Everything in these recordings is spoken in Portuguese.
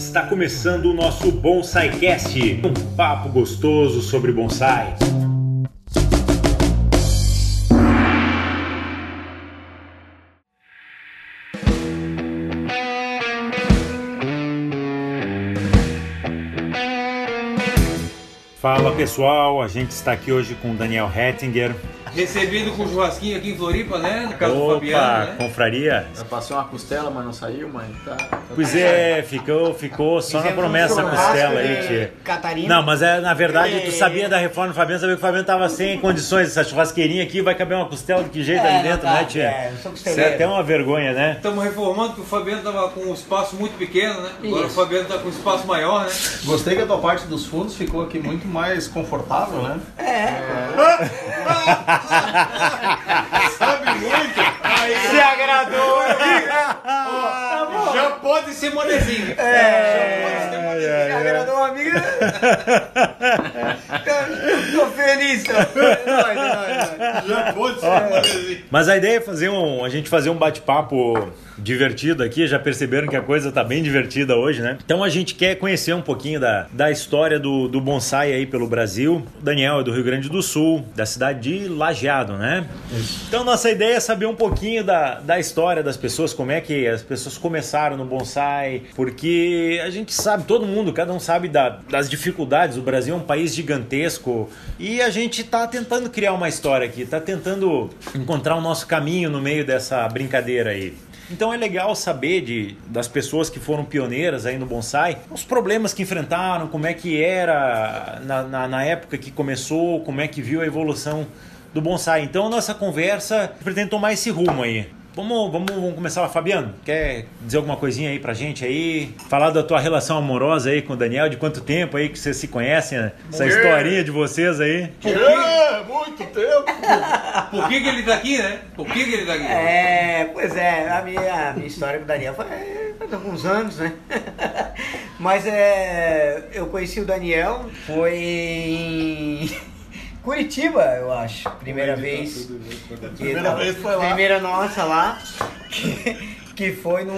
Está começando o nosso BonsaiCast, um papo gostoso sobre bonsai. Fala pessoal, a gente está aqui hoje com o Daniel Hettinger, Recebido com churrasquinho aqui em Floripa, né? No caso do Opa, Fabiano, né? confraria. Eu passei uma costela, mas não saiu, mas tá. Pois é, ficou, ficou só na Fizemos um promessa a churrasco costela aí, tia. Catarina. Não, mas é, na verdade, tu E- sabia da reforma do Fabiano, sabia que o Fabiano tava sem condições. Essa churrasqueirinha aqui vai caber uma costela de que jeito É, ali dentro, não né, tia? é, eu sou Isso é até uma vergonha, né? Estamos reformando que o Fabiano tava com um espaço muito pequeno, né? Agora Isso. o Fabiano tá com um espaço maior, né? Gostei que a tua parte dos fundos ficou aqui muito mais confortável, né? Sabe muito? Aí, Se agradou. Já pode ser modezinho. É, se agradou uma amiga. Eu tô feliz. Tô. Nós. Já pode ser modezinho. Mas a ideia é fazer um, a gente fazer um bate-papo divertido aqui. Já perceberam que a coisa tá bem divertida hoje, né? Então a gente quer conhecer um pouquinho da, da história do, do bonsai aí pelo Brasil. O Daniel é do Rio Grande do Sul, da cidade de Lajeado, né? Então nossa ideia é saber um pouquinho da, da história das pessoas, como é que as pessoas começaram no bonsai, porque a gente sabe, todo mundo, cada um sabe da- das dificuldades. O Brasil é um país gigantesco e a gente tá tentando criar uma história aqui, tá tentando encontrar o nosso caminho no meio dessa brincadeira aí. Então é legal saber de, das pessoas que foram pioneiras aí no bonsai, os problemas que enfrentaram, como é que era na, na, na época que começou, como é que viu a evolução do bonsai. Então a nossa conversa pretende tomar esse rumo aí. Vamos, vamos, vamos começar lá, Fabiano. Quer dizer alguma coisinha aí pra gente aí? Falar da tua relação amorosa aí com o Daniel, de quanto tempo aí que vocês se conhecem, né? essa Mulher. historinha de vocês aí. É, muito tempo! Por que, que ele tá aqui, né? Por que, que ele tá aqui? É, pois é, a minha, a minha história com o Daniel foi faz alguns anos, né? Mas é, eu conheci o Daniel, foi em Curitiba, eu acho, primeira vez. Que Primeira tava- vez foi lá. Primeira nossa lá, que, que foi num...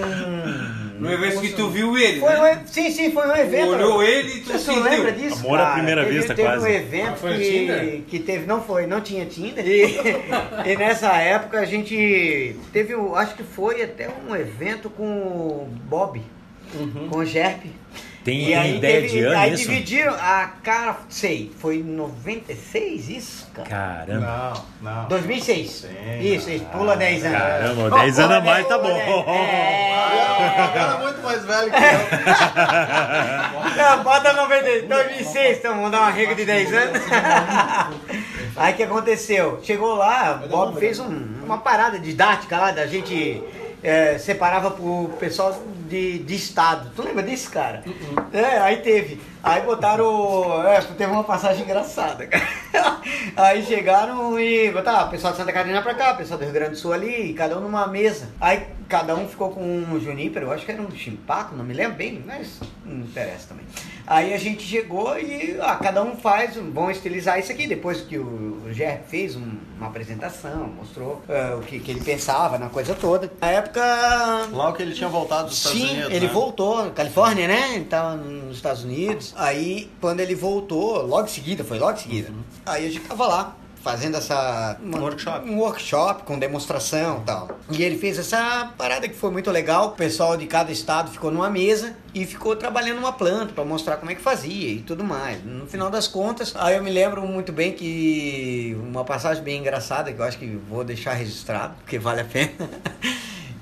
No evento que tu viu ele, Foi né? um, sim, sim, foi um evento. olhou ele e tu Você sentiu. não lembra disso? Amor à primeira teve, vista, teve quase. um evento Ah, que, que teve, não foi, não tinha Tinder. E, e nessa época a gente teve, acho que foi até um evento com o Bob, com o Gerp. Tem E aí, ideia teve- de ano aí isso? dividiram a cara, sei, foi em 96 isso, cara? Caramba. Não, não. 2006. Sim, isso, isso, pula 10 anos. Caramba, 10 anos a mais tá bom. É. Era muito mais velho que eu. Não, bota 90, 2006, então vamos dar uma regra de 10 anos. Aí o que aconteceu? Chegou lá, o Bob fez um- uma parada didática lá, da gente é, separava pro pessoal de, de estado. Tu lembra disso, cara? É, aí teve. Aí botaram. É, teve uma passagem engraçada, cara. Aí chegaram e botaram o pessoal de Santa Catarina pra cá, o pessoal do Rio Grande do Sul ali, cada um numa mesa. Aí cada um ficou com um junípero, eu acho que era um chimpaco, não me lembro bem, mas não interessa também. Aí a gente chegou e ah, cada um faz, um- vão estilizar isso aqui. Depois que o, o Ger fez um- uma apresentação, mostrou ah, o que, que ele pensava na coisa toda. Na época. Logo que ele tinha voltado dos Estados Sim, Unidos. ele né? voltou, Califórnia, né? Ele tava nos Estados Unidos. Aí, quando ele voltou, logo em seguida, foi logo em seguida. Aí a gente tava lá, fazendo essa. uma- workshop. Um workshop com demonstração e tal. E ele fez essa parada que foi muito legal. O pessoal de cada estado ficou numa mesa e ficou trabalhando uma planta para mostrar como é que fazia e tudo mais. No final das contas, aí eu me lembro muito bem que uma passagem bem engraçada que eu acho que vou deixar registrado, porque vale a pena.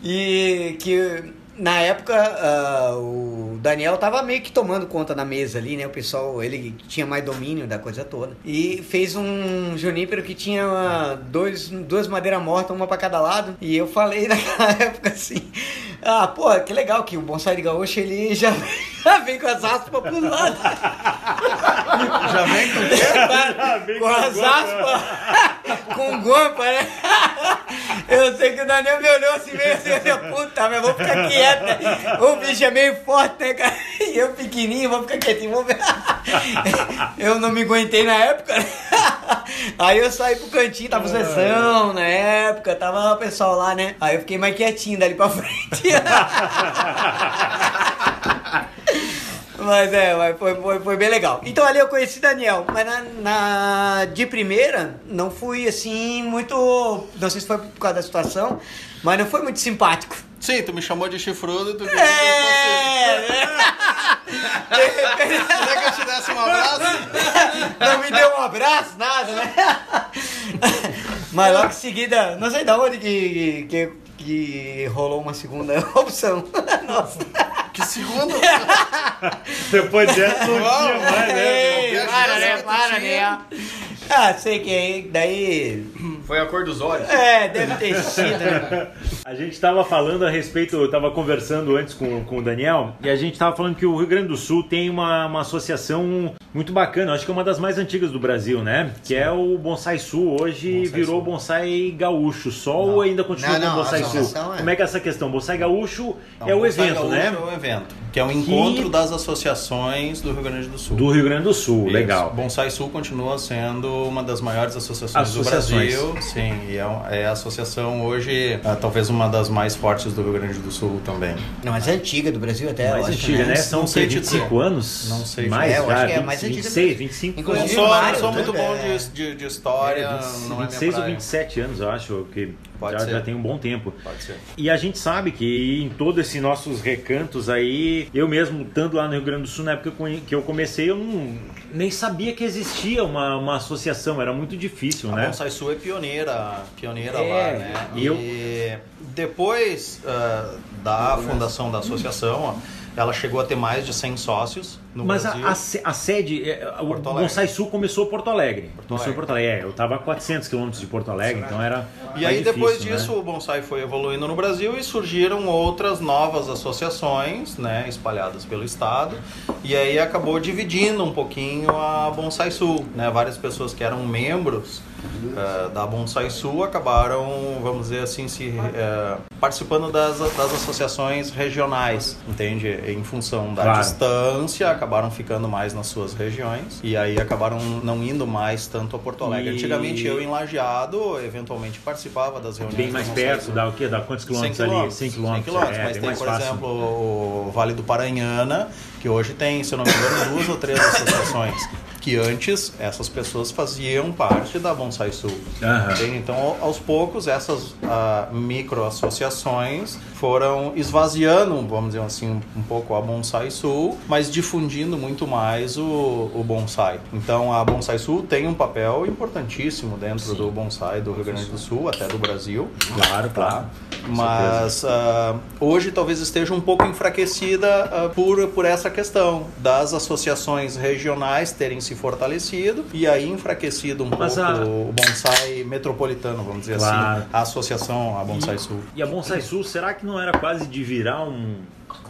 E que na época ah, o Daniel tava meio que tomando conta da mesa ali, né? O pessoal, ele tinha mais domínio da coisa toda. E fez um junípero que tinha ah, dois, duas madeiras mortas, uma pra cada lado. E eu falei naquela época assim: Ah, pô, que legal que o bonsai de gaúcho ele já, já vem com as aspas pros lados. Já vem com o quê? vem com com as aspas, com guampa, né? Eu sei que o Daniel me olhou assim meio assim, eu puta, mas vou ficar quieta. O bicho é meio forte, né, cara? E eu pequenininho, vou ficar quietinho, vou ver. Eu não me aguentei na época, né? Aí eu saí pro cantinho, tava sessão na época, tava o pessoal lá, né? Aí eu fiquei mais quietinho dali pra frente. Mas é, mas foi, foi, foi bem legal. Então ali eu conheci Daniel, mas na, na- de primeira não fui assim muito. Não sei se foi por causa da situação, mas não foi muito simpático. Sim, tu me chamou de chifrudo e tu É! eu fosse- Queria que eu te desse um abraço? Não me deu um abraço, nada, né? Mas logo em seguida, não sei de onde que, que, que rolou uma segunda opção. Nossa. Que segundo? Depois dessa não tinha mais, né? Ei, para, né? Para, né? Ah, sei que aí, daí. Foi a cor dos olhos. É, deve ter sido. né? A gente estava falando a respeito, eu estava conversando antes com, com o Daniel, e a gente estava falando que o Rio Grande do Sul tem uma, uma associação muito bacana, acho que é uma das mais antigas do Brasil, né? Que é o Bonsai Sul. Hoje Bonsai virou Sul. Bonsai Gaúcho só ou ainda continua Não, com não, Bonsai Sul? é- Como é que é essa questão? Bonsai Gaúcho Não, é o Bonsai evento, Gaúcho né? É o evento, que é o encontro das associações do Rio Grande do Sul. Do Rio Grande do Sul, Isso. legal. Bonsai Sul continua sendo uma das maiores associações, Associações. do Brasil. Sim, e é, é a associação hoje, ah, talvez uma das mais fortes do Rio Grande do Sul também. Não, mas é antiga do Brasil até. mais acho, antiga, né? Não São sei sei, te 25 dizer. anos? Não sei. Mais, É, eu já, acho que é 20, mais antiga do 26, Brasil. 25 Não Inclusive, sou, não Mário, sou né? muito bom É. de, de, de história, É, 20, não é minha 26 ou praia. 27 anos, eu acho, que Pode já, ser. já tem um bom tempo. Pode ser. E a gente sabe que em todos esses nossos recantos aí, eu mesmo, estando lá no Rio Grande do Sul, na época que eu conhe- que eu comecei, eu não, nem sabia que existia uma, uma associação, era muito difícil, A né? Bonsai Sul é pioneira, pioneira É, lá, né? e eu- depois ah, da fundação da associação, ela chegou a ter mais de 100 sócios no Mas a, a a sede, é, o Porto Alegre. Bonsai Sul começou Porto Alegre. começou Alegre. Porto Alegre, é, eu estava a 400 quilômetros de Porto Alegre, então era E aí depois difícil, disso né? o bonsai foi evoluindo no Brasil e surgiram outras novas associações, né, espalhadas pelo estado. E aí acabou dividindo um pouquinho a Bonsai Sul, né? Várias pessoas que eram membros eh, da Bonsai Sul acabaram, vamos dizer assim, se eh, participando das, das associações regionais, entende? Em função da Claro. distância, acabaram ficando mais nas suas regiões e aí acabaram não indo mais tanto a Porto Alegre. E- Antigamente eu em Lajeado, eventualmente participava das reuniões. Bem mais perto, dá o quê? Dá quantos 100 quilômetros ali? 100 quilômetros, quilômetros, é, mas tem, mais por fácil. exemplo, o Vale do Paranhana, que hoje tem, se eu não me engano, duas ou três associações. Que antes essas pessoas faziam parte da Bonsai Sul. Entende? Então, ao- aos poucos, essas ah, micro-associações foram esvaziando, vamos dizer assim, um, pouco a Bonsai Sul, mas difundindo muito mais o, o bonsai. Então, a Bonsai Sul tem um papel importantíssimo dentro do bonsai do Rio Grande do Sul, até do Brasil. Claro, claro. Mas ah, hoje talvez esteja um pouco enfraquecida ah, por, por essa questão das associações regionais terem se fortalecido e aí enfraquecido um Mas pouco a- o bonsai metropolitano, vamos dizer Claro. assim, a associação, a Bonsai Sul. E a Bonsai Sul, será que não era quase de virar um,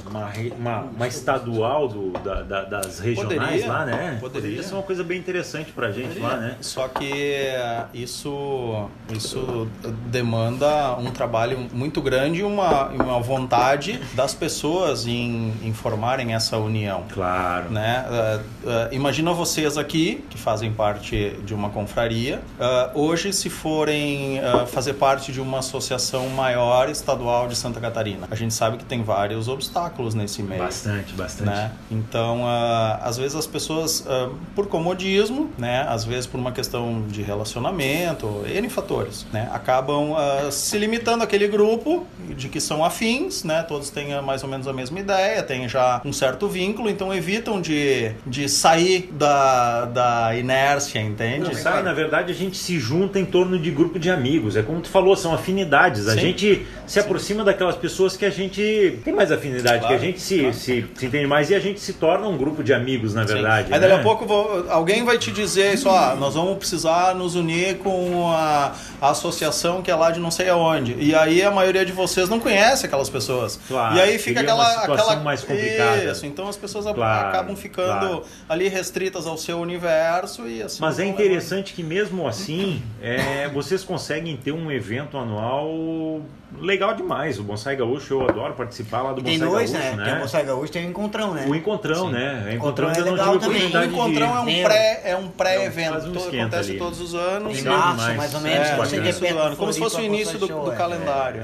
uma, uma, uma estadual do, da- da- das regionais Poderia, lá, né? poderia. ser uma coisa bem interessante pra gente lá, né? Só que eh, isso, isso demanda um trabalho muito grande e uma, uma vontade das pessoas em, em formarem essa união. Claro. né? Uh, uh, imagina vocês aqui, que fazem parte de uma confraria, uh, hoje se forem fazer parte de uma associação maior estadual de Santa Catarina. A gente sabe que tem vários obstáculos nesse meio. Bastante, bastante. Né? Então, ah, às vezes as pessoas, ah, por comodismo, né? às vezes por uma questão de relacionamento, N fatores, né? acabam ah, se limitando àquele grupo de que são afins, né? todos têm mais ou menos a mesma ideia, têm já um certo vínculo, então evitam de, de sair da, da inércia, entende? Não, sai, na verdade, a gente se junta em torno de grupo de amigos. É como tu falou, são afinidades. A Sim. gente se aproxima daquelas pessoas que a gente tem mais afinidade, Claro, que a gente se, claro. se, se entende mais e a gente se torna um grupo de amigos, na Sim. verdade. Aí daqui né? a pouco vou- alguém vai te dizer isso, ó, nós vamos precisar nos unir com a, a associação que é lá de não sei aonde. E aí a maioria de vocês não conhece aquelas pessoas. Claro, e aí fica seria uma aquela, situação aquela mais complicada. Isso, então as pessoas Claro, acabam ficando ali restritas ao seu universo e assim. Mas é interessante que mesmo assim, é, vocês conseguem ter um evento anual legal demais. O Bonsai Gaúcho, eu adoro participar lá do E tem Bonsai dois, Gaúcho, né? Tem o Bonsai Gaúcho tem o Encontrão, né? O Encontrão, né? O Encontrão Encontrão é ainda não legal também. O encontrão é de... um pré é um pré-evento. Faz um esquenta Acontece ali. todos os anos. Em março, mais ou menos. É, tem início do ano, como se fosse o início do, Show, do é. calendário.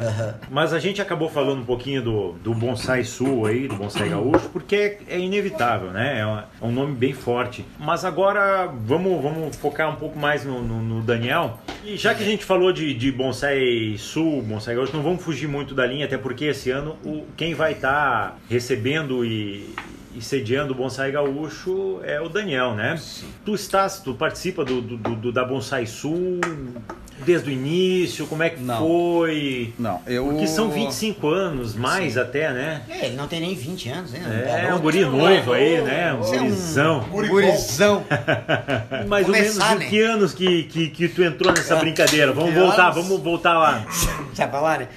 Mas a gente acabou falando um pouquinho do, do Bonsai Sul aí, do Bonsai Gaúcho, porque é, é inevitável, né? É, é um nome bem forte. Mas agora vamos, vamos focar um pouco mais no, no- no Daniel. E já que a gente falou de, de Bonsai Sul, Bonsai Gaúcho, não vamos fugir muito da linha, até porque esse ano o, quem vai estar recebendo e, e sediando o Bonsai Gaúcho é o Daniel, né? Tu estás, tu participa do, do- do- do- da Bonsai Sul desde o início, como é que Não. foi? Não, eu. Porque são 25 anos, mais até, né? É, ele não tem nem 20 anos, né? É, Garoto. um guri novo aí, né? Um Você é um gurizão. Gurizão. Mais ou menos começar, em né? que anos que, que, que tu entrou nessa brincadeira? Vamos que voltar, anos? vamos voltar lá. Sabe falar, né?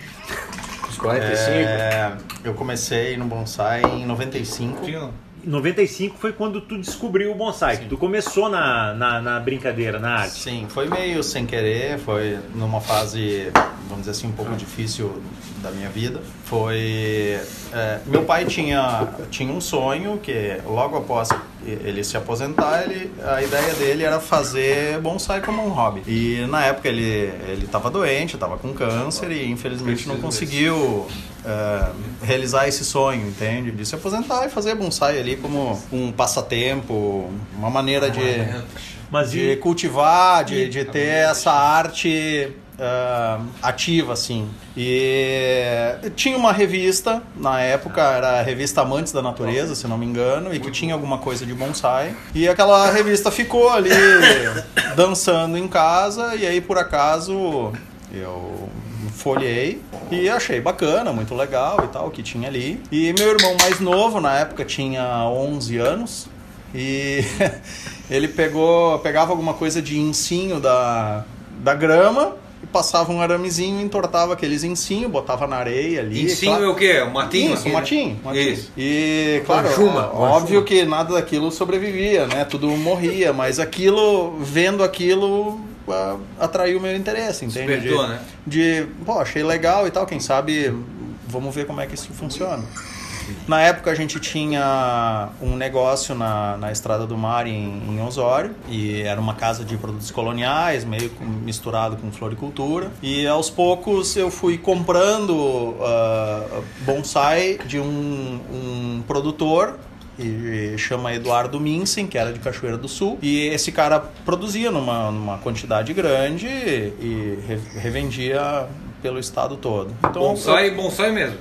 Os 45. É, eu comecei no bonsai em 95. Tinha- 95 foi quando tu descobriu o bonsai, que tu começou na, na, na brincadeira, na arte. Sim, foi meio sem querer, foi numa fase, vamos dizer assim, um pouco difícil da minha vida. Foi. é, meu pai tinha, tinha um sonho que logo após ele se aposentar, ele, a ideia dele era fazer bonsai como um hobby. E na época ele ele estava doente, estava com câncer e infelizmente não conseguiu é, realizar esse sonho, entende? De se aposentar e fazer bonsai ali como um passatempo, uma maneira de Mas de e, cultivar, de, de ter essa arte ah, ativa, assim. E tinha uma revista, na época era a revista Amantes da Natureza, se não me engano, e que tinha alguma coisa de bonsai. E aquela revista ficou ali dançando em casa, e aí por acaso eu folhei e achei bacana, muito legal e tal, o que tinha ali. E meu irmão mais novo, na época, tinha 11 anos. E ele pegou, pegava alguma coisa de ensinho da, da grama e passava um aramezinho, entortava aqueles ensinhos, botava na areia ali. Ensinho claro- é o quê? Um matinho? Isso, um né? matinho, matinho. Isso. E, claro, óbvio que nada daquilo sobrevivia, né? Tudo morria, mas aquilo, vendo aquilo, atraiu meu interesse, entende? Despertou, de, né? de, pô, achei legal e tal, quem sabe vamos ver como é que isso funciona. Na época a gente tinha um negócio na, na Estrada do Mar em, em Osório e era uma casa de produtos coloniais, meio com- misturado com floricultura. E aos poucos eu fui comprando ah, bonsai de um, um produtor e chama Eduardo Minsen, que era de Cachoeira do Sul. E esse cara produzia numa, numa quantidade grande e re- revendia pelo estado todo. Então, Bonsai, bonsai mesmo.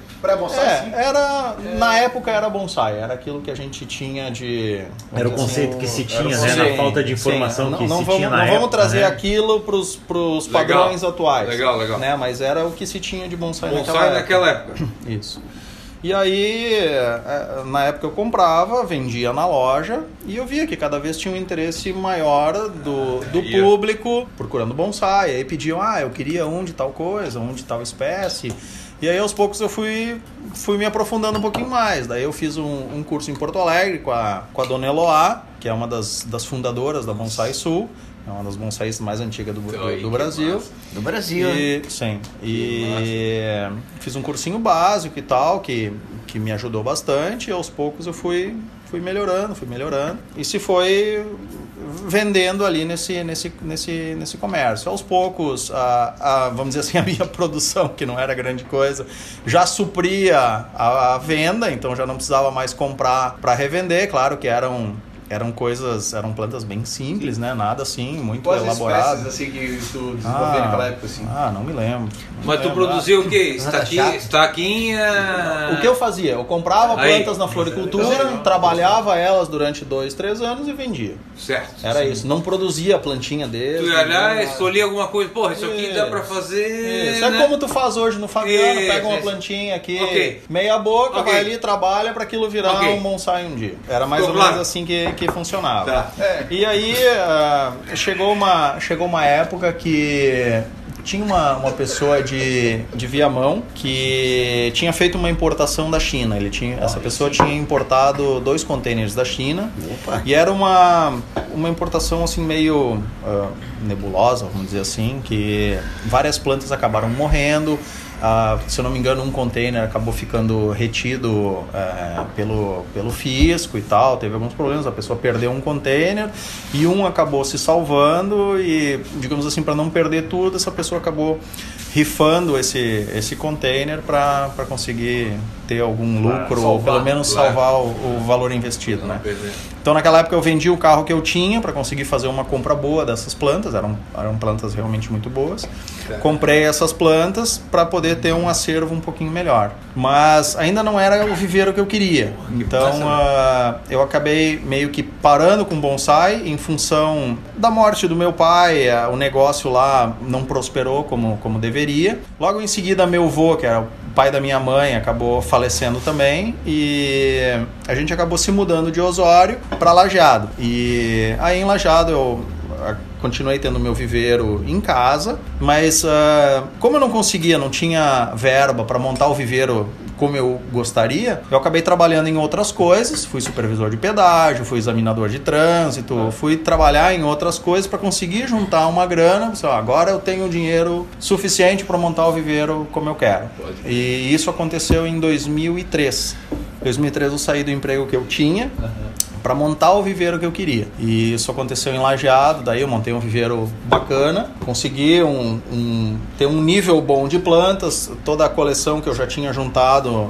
é, era na época era bonsai, era aquilo que a gente tinha de Era o dizer conceito que se tinha, né, na falta de informação não, que não se vamos, tinha na Não época, vamos trazer né? aquilo para os Legal. padrões atuais. Legal, legal. Né? Mas era o que se tinha de bonsai, Bonsai naquela época. Isso. E aí, eh, na época eu comprava, vendia na loja e eu via que cada vez tinha um interesse maior do, do Ia. público procurando bonsai. Aí pediam, ah, eu queria um de tal coisa, um de tal espécie. E aí aos poucos eu fui, fui me aprofundando um pouquinho mais. Daí eu fiz um, um curso em Porto Alegre com a, com a Dona Eloá, que é uma das, das fundadoras da Bonsai Sul. É uma das bonsais mais antigas do, do- do Brasil. massa. Do Brasil. né? E, sim. E fiz um cursinho básico e tal, que, que me ajudou bastante. E aos poucos eu fui, fui melhorando, fui melhorando. E se foi vendendo ali nesse, nesse, nesse, nesse comércio. Aos poucos, a, a, vamos dizer assim, a minha produção, que não era grande coisa, já supria a, a venda, então já não precisava mais comprar para revender. Claro que eram. Eram coisas, eram plantas bem simples, né? Nada assim, muito Quais elaborado. assim que tu desenvolveu naquela época assim? Ah, não me lembro. Não Mas tu lembro. produziu o quê? Estaquinha. O que eu fazia? Eu comprava Aí. plantas na floricultura, trabalhava elas durante dois, três anos e vendia. Certo. Era isso. Não produzia a plantinha deles. Tu ia lá, não- escolhia alguma coisa. Porra, isso aqui dá pra fazer. Isso. É né? como tu faz hoje no Fabiano, Isso, pega uma isso. plantinha aqui, Ok. meia boca, Ok. vai ali, trabalha para aquilo virar Ok. um bonsai um dia. Era mais Ficou ou menos claro? assim que, que funcionava. Tá. E aí ah, chegou, uma, chegou uma época que tinha uma, uma pessoa de, de Viamão que tinha feito uma importação da China. Ele tinha, essa pessoa tinha importado dois containers da China Opa. e era uma, uma importação assim meio uh, nebulosa, vamos dizer assim, que várias plantas acabaram morrendo. Uh, se eu não me engano, um container acabou ficando retido uh, pelo, pelo fisco e tal. Teve alguns problemas. A pessoa perdeu um container e um acabou se salvando. E, digamos assim, para não perder tudo, essa pessoa acabou rifando esse, esse container para conseguir ter algum lucro salvar, ou pelo menos salvar o, o, valor investido, né? Então naquela época eu vendi o carro que eu tinha para conseguir fazer uma compra boa dessas plantas, eram, eram plantas realmente muito boas. Comprei essas plantas para poder ter um acervo um pouquinho melhor, mas ainda não era o viveiro que eu queria. Então uh, eu acabei meio que parando com bonsai em função da morte do meu pai, uh, o negócio lá não prosperou como como deveria. Logo em seguida meu avô, que era o pai da minha mãe acabou falecendo também e a gente acabou se mudando de Osório para Lajeado. E aí em Lajeado eu ah, continuei tendo meu viveiro em casa, mas uh, como eu não conseguia, não tinha verba para montar o viveiro como eu gostaria, eu acabei trabalhando em outras coisas, fui supervisor de pedágio, fui examinador de trânsito, fui trabalhar em outras coisas para conseguir juntar uma grana, agora eu tenho dinheiro suficiente para montar o viveiro como eu quero. E isso aconteceu em 2003. Em 2003 eu saí do emprego que eu tinha. Uhum para montar o viveiro que eu queria. E isso aconteceu em Lajeado, daí eu montei um viveiro bacana, consegui um, um, ter um nível bom de plantas, toda a coleção que eu já tinha juntado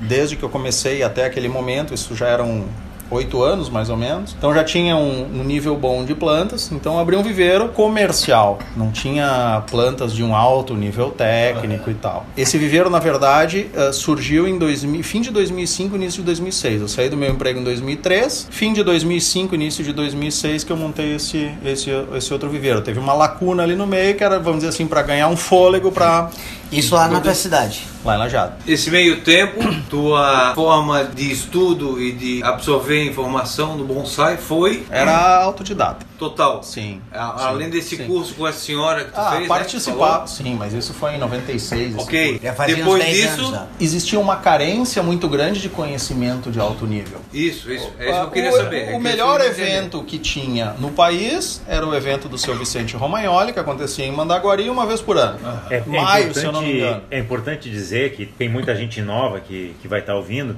desde que eu comecei até aquele momento, isso já eram oito anos mais ou menos. Então já tinha um, um, nível bom de plantas. Então abri um viveiro comercial. Não tinha plantas de um alto nível técnico e tal. Esse viveiro, na verdade, uh, surgiu em 2000, fim de 2005, início de 2006. Eu saí do meu emprego em 2003. Fim de 2005, início de 2006 que eu montei esse, esse, esse outro viveiro. Teve uma lacuna ali no meio que era, vamos dizer assim, para ganhar um fôlego para isso lá na tua cidade. Lá em Lajado. Esse meio tempo, tua forma de estudo e de absorver informação no bonsai foi? Era autodidata. Total? Sim. A, sim além desse sim. curso com a senhora que tu ah, fez, né, participar. Né? Sim, mas isso foi em 96. Ok. Depois disso... Anos, existia uma carência muito grande de conhecimento de alto nível. Isso, isso. É isso que eu queria saber. O, o melhor evento que tinha no país era o evento do seu Vicente Romagnoli, que acontecia em Mandaguari uma vez por ano. É, Maio, se eu não me engano. É importante dizer que tem muita gente nova que, que vai estar ouvindo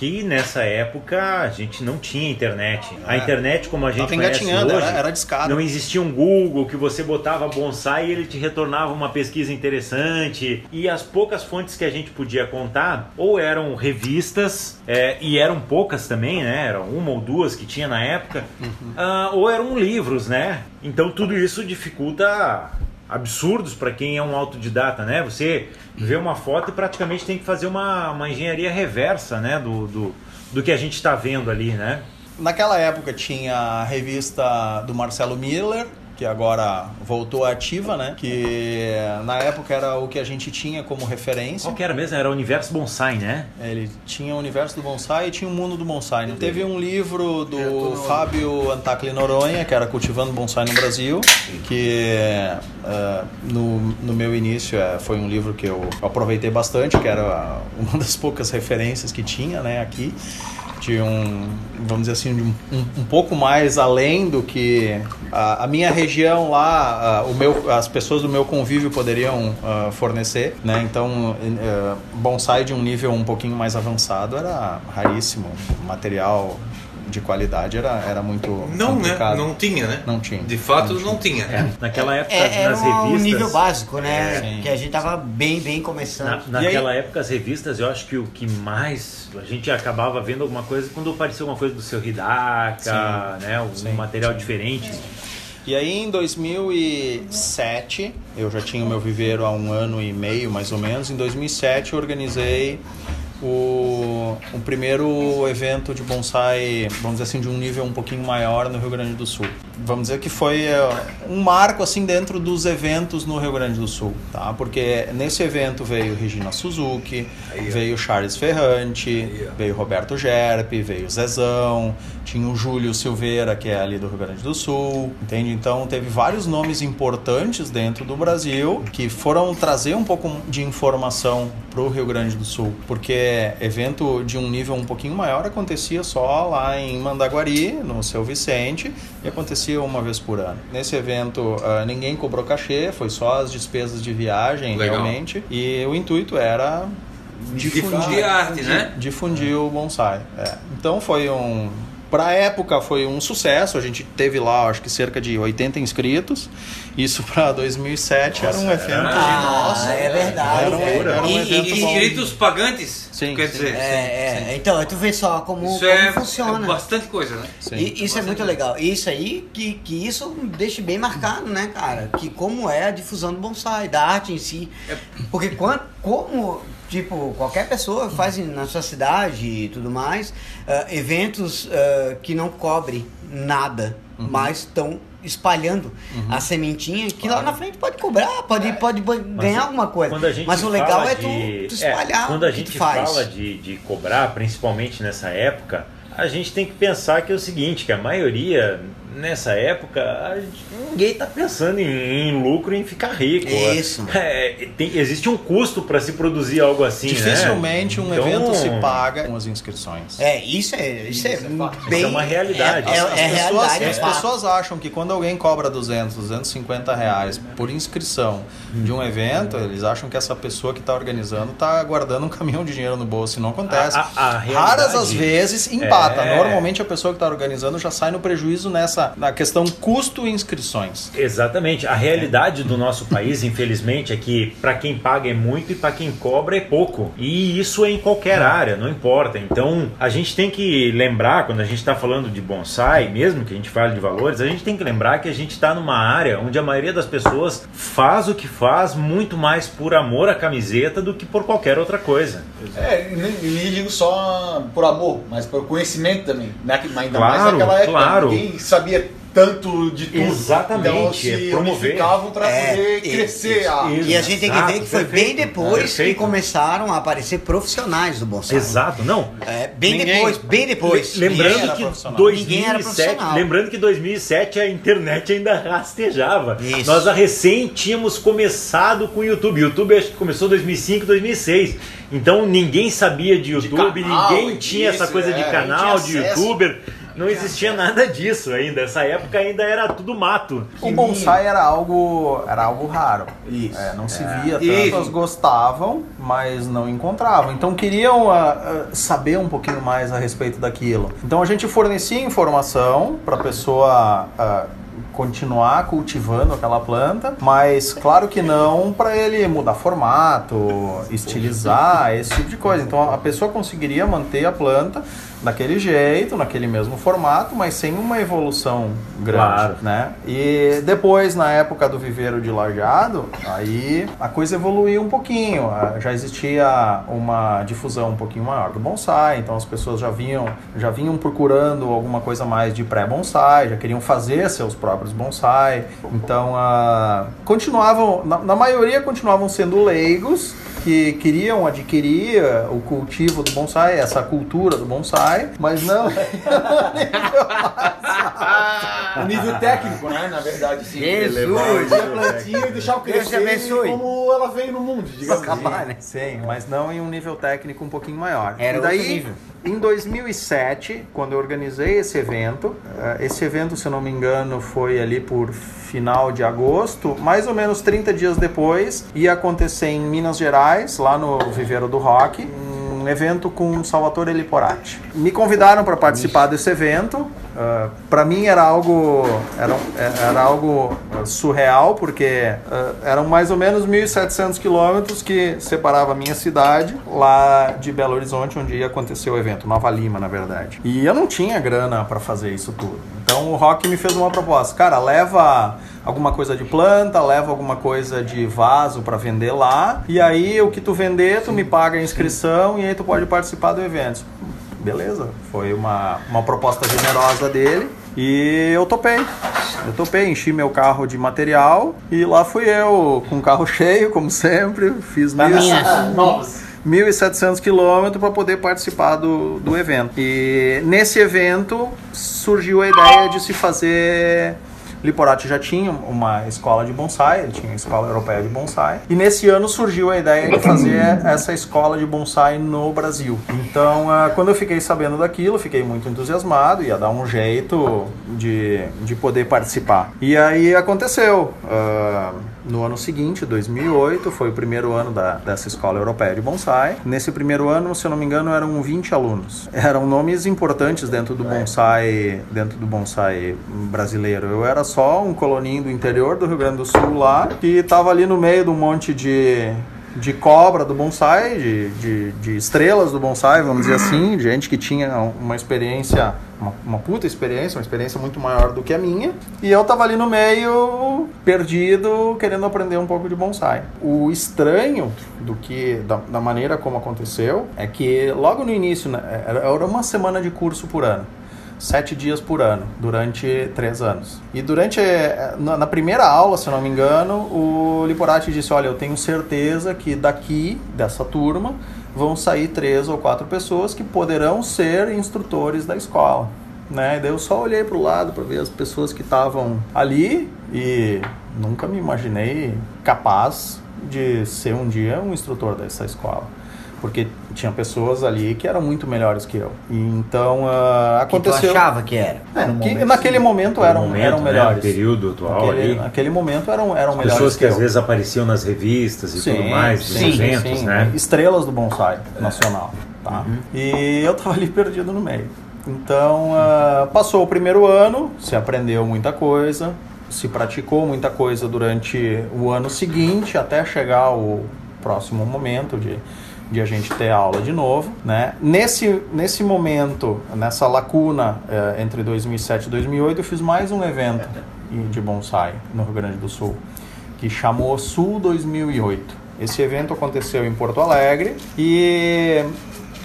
que nessa época a gente não tinha internet. A é. internet como a gente conhece hoje, era, era discado. não existia um Google que você botava bonsai e ele te retornava uma pesquisa interessante. E as poucas fontes que a gente podia contar ou eram revistas é, e eram poucas também, né? Eram uma ou duas que tinha na época, uhum. uh, ou eram livros, né? Então tudo isso dificulta absurdos para quem é um autodidata, né? Você vê uma foto e praticamente tem que fazer uma, uma engenharia reversa, né? Do, do, do que a gente está vendo ali, né? Naquela época tinha a revista do Marcelo Miller, que agora voltou ativa, né? Que na época era o que a gente tinha como referência. Qual que era mesmo? Era o Universo Bonsai, né? Ele tinha o Universo do Bonsai e tinha o Mundo do Bonsai. Né? Teve um livro do Fábio Antacli Noronha, que era Cultivando Bonsai no Brasil, que uh, no, no meu início uh, foi um livro que eu aproveitei bastante, que era uma das poucas referências que tinha né, aqui de um, vamos dizer assim, um, um, pouco mais além do que a, a minha região lá, a, o meu, as pessoas do meu convívio poderiam uh, fornecer, né? Então, uh, bonsai de um nível um pouquinho mais avançado era raríssimo, material de qualidade era, era muito não né? complicado. né não tinha né? Não tinha. De fato não, não tinha, É, naquela época é, nas revistas um nível básico né? É, que a gente tava bem bem começando. Na, naquela época as revistas eu acho que o que mais a gente acabava vendo alguma coisa quando apareceu alguma coisa do seu Hidaka né? Algum sim, material sim. diferente. E aí em 2007, eu já tinha o meu viveiro há um ano e meio mais ou menos, em 2007 eu organizei o, o primeiro evento de bonsai, vamos dizer assim, de um nível um pouquinho maior no Rio Grande do Sul. Vamos dizer que foi é, um marco assim dentro dos eventos no Rio Grande do Sul, tá? Porque nesse evento veio Regina Suzuki, Aí, veio Charles Ferrante, Aí, veio Roberto Gerpe, veio Zezão, tinha o Júlio Silveira, que é ali do Rio Grande do Sul, entende? Então teve vários nomes importantes dentro do Brasil que foram trazer um pouco de informação para o Rio Grande do Sul, porque evento de um nível um pouquinho maior acontecia só lá em Mandaguari, no Seu Vicente, e acontecia uma vez por ano. Nesse evento uh, ninguém cobrou cachê, foi só as despesas de viagem Legal. realmente, e o intuito era Difundir a arte, né? difundir o bonsai. é. Então foi um. Pra época foi um sucesso, a gente teve lá acho que cerca de 80 inscritos. Isso pra 2007 era um evento. Ah, Nossa, é verdade. Era um- é. era um E- evento e- bom. Inscritos pagantes? Sim, Quer sim. dizer, É, é. Então, tu vê só como, isso como é, funciona. é bastante coisa, né? Sim. E isso é muito legal. Isso aí que, que isso deixa bem marcado, né, cara? Que como é a difusão do bonsai, da arte em si. Porque quando, como, tipo, qualquer pessoa faz na sua cidade e tudo mais, ah, eventos ah, que não cobrem nada, Uhum. mas estão espalhando a sementinha que lá na frente pode cobrar, pode, pode ba- ganhar alguma coisa. Quando a gente Mas o legal é tu, de- tu espalhar é, quando a gente fala de, de cobrar, principalmente nessa época, a gente tem que pensar que é o seguinte, que a maioria nessa época a gente- ninguém está pensando em, em lucro, em ficar rico. Isso. É, tem- existe um custo para se produzir algo assim, né? Dificilmente um Então, evento se paga com as inscrições. É, isso é, isso é, Isso bem. é uma realidade. É, é, As, é pessoas, realidade. as é pessoas acham que quando alguém cobra 200, 250 reais por inscrição de um evento, eles acham que essa pessoa que está organizando está guardando um caminhão de dinheiro no bolso. E não acontece. A- a- a Raras as vezes empata. É. Normalmente a pessoa que está organizando já sai no prejuízo nessa na questão custo e inscrições. Exatamente. A realidade do nosso país, infelizmente, é que para quem paga é muito e para quem cobra é pouco. E isso é em qualquer área, não importa. Então, a gente tem que lembrar, quando a gente está falando de bonsai, mesmo que a gente fale de valores, a gente tem que lembrar que a gente está numa área onde a maioria das pessoas faz o que faz muito mais por amor à camiseta do que por qualquer outra coisa. É, nem, digo só por amor, mas por conhecimento também. Né? Ainda Claro, mais naquela época. claro. Ninguém sabia tanto de tudo. Exatamente, Então se é promover. para É, poder e- crescer a E a gente tem que ver que foi bem Perfeito, depois que começaram a aparecer profissionais do bonsai. Exato, não. É, bem Ninguém- depois, bem depois. Lembrando que profissional. Ninguém era 2007, profissional. lembrando que 2007 a internet ainda rastejava. Isso. Nós a recém tínhamos começado com o YouTube. O YouTube acho que começou em 2005, 2006. Então ninguém sabia de YouTube, canal, ninguém tinha essa disso, coisa de é, canal, de tinha acesso. youtuber. Não existia nada disso ainda. Essa época ainda era tudo mato. O bonsai era algo, era algo raro. Isso. É, não se via tanto. Isso. As pessoas gostavam, mas não encontravam. Então queriam ah, ah, saber um pouquinho mais a respeito daquilo. Então a gente fornecia informação para a pessoa ah, continuar cultivando aquela planta, mas claro que não para ele mudar formato, estilizar, esse tipo de coisa. Então a pessoa conseguiria manter a planta daquele jeito, naquele mesmo formato, mas sem uma evolução grande, Claro. né? E depois, na época do viveiro de Lajado, aí a coisa evoluiu um pouquinho. Ah, Já existia uma difusão um pouquinho maior do bonsai, então as pessoas já vinham, já vinham procurando alguma coisa mais de pré-bonsai, já queriam fazer seus próprios bonsai. Então, ah, continuavam, na, na maioria continuavam sendo leigos, que queriam adquirir ah, o cultivo do bonsai, essa cultura do bonsai, mas não o nível técnico, né? Na verdade, sim. Jesus! A plantinha e deixar o crescer como ela veio no mundo, digamos assim. Acabar, né? Sim, mas não em um nível técnico um pouquinho maior. Era e daí, nível. em 2007, quando eu organizei esse evento, eh, esse evento, se eu não me engano, foi ali por final de agosto, mais ou menos 30 dias depois, ia acontecer em Minas Gerais, lá no Viveiro do Rock, um evento com Salvatore Liporati. Me convidaram para participar desse evento. Para mim era algo era, era algo ah, surreal porque ah, eram mais ou menos 1.700 quilômetros que separava a minha cidade lá de Belo Horizonte onde ia acontecer o evento Nova Lima na verdade. E eu não tinha grana para fazer isso tudo. Então o Rock me fez uma proposta. Cara leva alguma coisa de planta, leva alguma coisa de vaso para vender lá, e aí o que tu vender, tu me paga a inscrição e aí tu pode participar do evento. Beleza, foi uma, uma proposta generosa dele e eu topei. Eu topei, enchi meu carro de material e lá fui eu, com o carro cheio, como sempre, fiz mil, Novos. 1.700 quilômetros para poder participar do, do evento. E nesse evento surgiu a ideia de se fazer Liporati já tinha uma escola de bonsai, ele tinha a escola europeia de bonsai. E nesse ano surgiu a ideia de fazer essa escola de bonsai no Brasil. Então, ah, quando eu fiquei sabendo daquilo, fiquei muito entusiasmado, ia dar um jeito de, de poder participar. E aí aconteceu. Ah, no ano seguinte, 2008, foi o primeiro ano da, dessa escola europeia de bonsai. Nesse primeiro ano, se eu não me engano, eram 20 alunos. Eram nomes importantes dentro do bonsai, dentro do bonsai brasileiro. Eu era só um coloninho do interior do Rio Grande do Sul lá, que estava ali no meio de um monte de de cobra do bonsai, de, de, de, estrelas do bonsai, vamos dizer assim, gente que tinha uma experiência, uma, uma, puta experiência, uma experiência muito maior do que a minha, e eu tava ali no meio, perdido, querendo aprender um pouco de bonsai. O estranho do que, da, da maneira como aconteceu, é que logo no início, né, era uma semana de curso por ano sete dias por ano, durante três anos. E durante, eh, na primeira aula, se eu não me engano, o Liporati disse, olha, eu tenho certeza que daqui, dessa turma, vão sair três ou quatro pessoas que poderão ser instrutores da escola. Né? Daí eu só olhei para o lado para ver as pessoas que estavam ali e nunca me imaginei capaz de ser um dia um instrutor dessa escola porque tinha pessoas ali que eram muito melhores que eu. E então uh, aconteceu. Que tu achava que era? É, que momento, naquele momento eram, momento, eram né, melhores. Né, período atual naquele, ali. Naquele momento eram, eram melhores. Pessoas que, que às vezes apareciam nas revistas e sim, tudo mais, sim, nos eventos, sim. né? Estrelas do bonsai nacional. Tá? Uhum. E eu tava ali perdido no meio. Então uh, passou o primeiro ano, se aprendeu muita coisa, se praticou muita coisa durante o ano seguinte até chegar o próximo momento de de a gente ter aula de novo, né? Nesse, nesse momento, nessa lacuna é, entre 2007 e 2008, eu fiz mais um evento de bonsai no Rio Grande do Sul, que chamou Sul 2008. Esse evento aconteceu em Porto Alegre e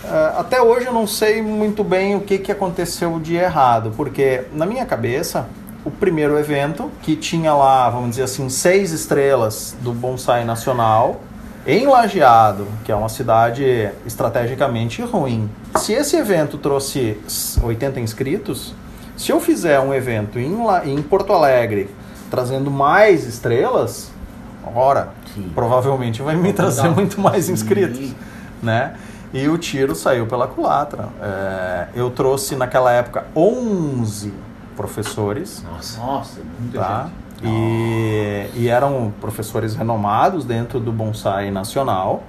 uh, até hoje eu não sei muito bem o que, que aconteceu de errado, porque na minha cabeça o primeiro evento, que tinha lá, vamos dizer assim, seis estrelas do bonsai nacional, em Lajeado, que é uma cidade estrategicamente ruim, se esse evento trouxe 80 inscritos, se eu fizer um evento em, em Porto Alegre trazendo mais estrelas, ora, Sim. provavelmente vai me trazer muito mais inscritos, né? E o tiro saiu pela culatra. É, eu trouxe naquela época 11 professores. Nossa, Nossa muita tá? gente. E, e eram professores renomados dentro do bonsai nacional.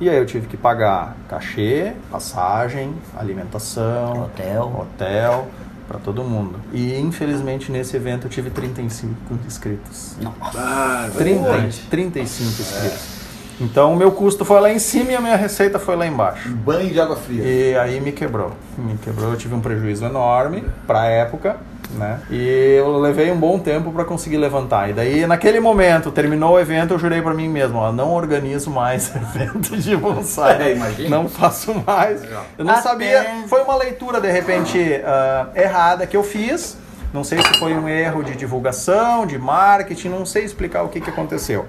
E aí eu tive que pagar cachê, passagem, alimentação, hotel, hotel para todo mundo. E infelizmente nesse evento eu tive 35 inscritos. Nossa. Ah, 30, 35 inscritos. Então o meu custo foi lá em cima e a minha receita foi lá embaixo. Um banho de água fria. E aí me quebrou. Me quebrou, eu tive um prejuízo enorme para a época né? E eu levei um bom tempo para conseguir levantar. E daí, naquele momento, terminou o evento, eu jurei para mim mesmo, ó, não organizo mais evento de bonsai. É, não faço mais. Eu não Até... sabia. Foi uma leitura, de repente, uh, errada que eu fiz. Não sei se foi um erro de divulgação, de marketing, não sei explicar o que, que aconteceu.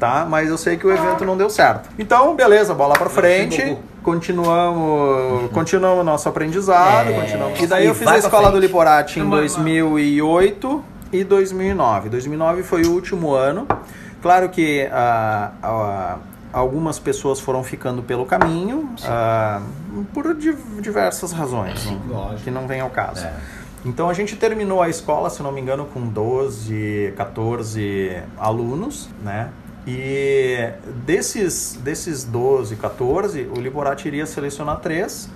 Tá? Mas eu sei que o evento não deu certo. Então, beleza, bola para frente continuamos, continuamos nosso aprendizado. É, continuamos. E daí eu fiz a escola do Liporati em 2008 e 2009. 2009 foi o último ano. Claro que ah, ah, algumas pessoas foram ficando pelo caminho ah, por diversas razões, Sim, que não vem ao caso. É. Então a gente terminou a escola, se não me engano, com 12, 14 alunos, né? E desses, desses 12, 14, o Liborati iria selecionar três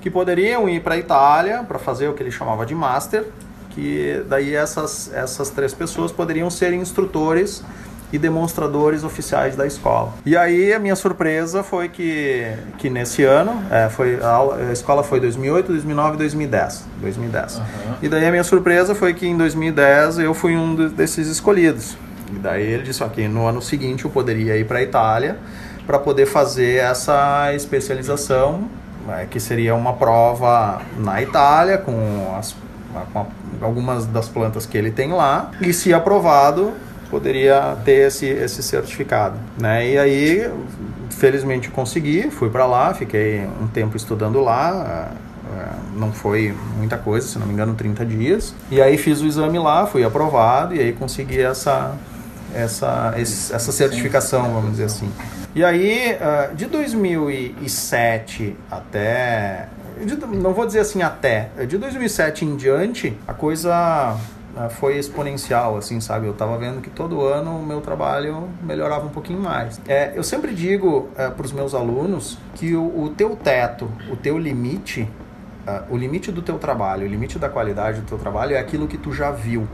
que poderiam ir para a Itália para fazer o que ele chamava de Master, que daí essas, essas três pessoas poderiam ser instrutores e demonstradores oficiais da escola. E aí a minha surpresa foi que, que nesse ano, é, foi, a, a, escola foi 2008, 2009 e 2010. 2010. Uhum. E daí a minha surpresa foi que em 2010 eu fui um desses escolhidos. Daí ele disse que no ano seguinte eu poderia ir para a Itália para poder fazer essa especialização, né, que seria uma prova na Itália com, as, com algumas das plantas que ele tem lá. E se aprovado, poderia ter esse, esse certificado. Né? E aí, felizmente consegui, fui para lá, fiquei um tempo estudando lá é, não foi muita coisa, se não me engano, 30 dias. E aí fiz o exame lá, fui aprovado e aí consegui essa, essa, essa certificação, vamos dizer assim. E aí, ah, de 2007 até. não vou dizer assim até. De 2007 em diante, a coisa ah, foi exponencial, assim, sabe? Eu tava vendo que todo ano o meu trabalho melhorava um pouquinho mais. É, eu sempre digo para os meus alunos que o, o teu teto, o teu limite, ah, o limite do teu trabalho, o limite da qualidade do teu trabalho é aquilo que tu já viu.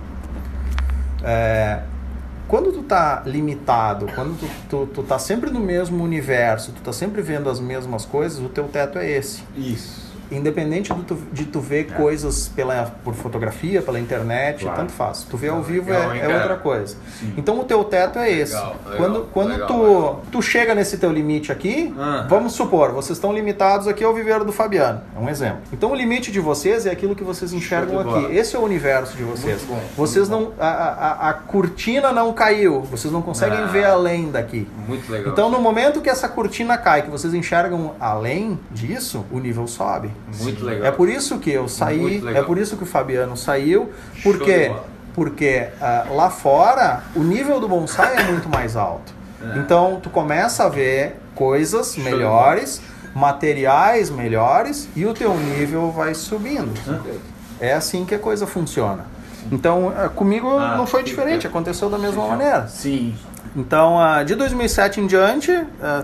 Quando tu tá limitado, quando tu, tu, tu tá sempre no mesmo universo, tu tá sempre vendo as mesmas coisas, o teu teto é esse. Isso. Independente do tu- de tu ver coisas pela, por fotografia, pela internet, Claro. tanto faz. Tu vê ao vivo Legal, é, hein, é cara? outra coisa. Então o teu teto é esse. Legal, legal, quando quando tu, tu chega nesse teu limite aqui, Ah. vamos supor, vocês estão limitados aqui ao viveiro do Fabiano. É um exemplo. Então o limite de vocês é aquilo que vocês enxergam de aqui. Esse é o universo de vocês. Bom, vocês não. A, a, a cortina não caiu. Vocês não conseguem Ah. ver além daqui. Muito legal. Então, no momento que essa cortina cai, que vocês enxergam além disso, o nível sobe. Muito legal. É por isso que eu saí, é por isso que o Fabiano saiu, Show porque porque ah, lá fora o nível do bonsai é muito mais alto. Então, tu começa a ver coisas de melhores, materiais melhores e o teu nível vai subindo. É assim que a coisa funciona. Então, ah, comigo Ah, não foi que- diferente, aconteceu da mesma maneira. Sim. Então, ah, de 2007 em diante,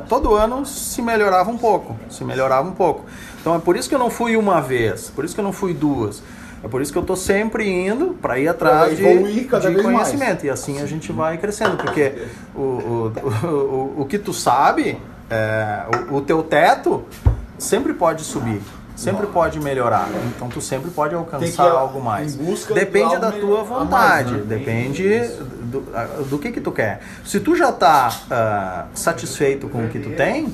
todo ano se melhorava um pouco, se melhorava um pouco. Então, é por isso que eu não fui uma vez, por isso que eu não fui duas. É por isso que eu tô sempre indo para ir atrás de, de vez mais. conhecimento. E assim a gente vai crescendo, porque o, o, o, o que tu sabe, é, o, o teu teto sempre pode subir. Sempre pode melhorar. Então tu sempre pode alcançar ir algo mais. Depende da tua a mais, vontade. né? Depende do, do que que tu quer. Se tu já tá ah, satisfeito com o que tu tem,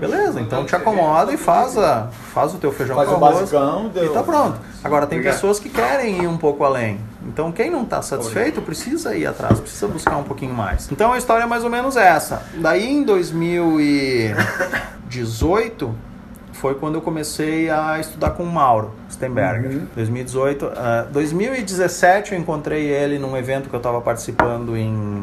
beleza. Então te acomoda e faz, a, faz o teu feijão Faz com o arroz basicão, e tá pronto. Agora tem pessoas que querem ir um pouco além. Então quem não tá satisfeito precisa ir atrás, precisa buscar um pouquinho mais. Então a história é mais ou menos essa. Daí em 2018 foi quando eu comecei a estudar com o Mauro Stenberger. 2018, ah, 2017 eu encontrei ele num evento que eu estava participando em,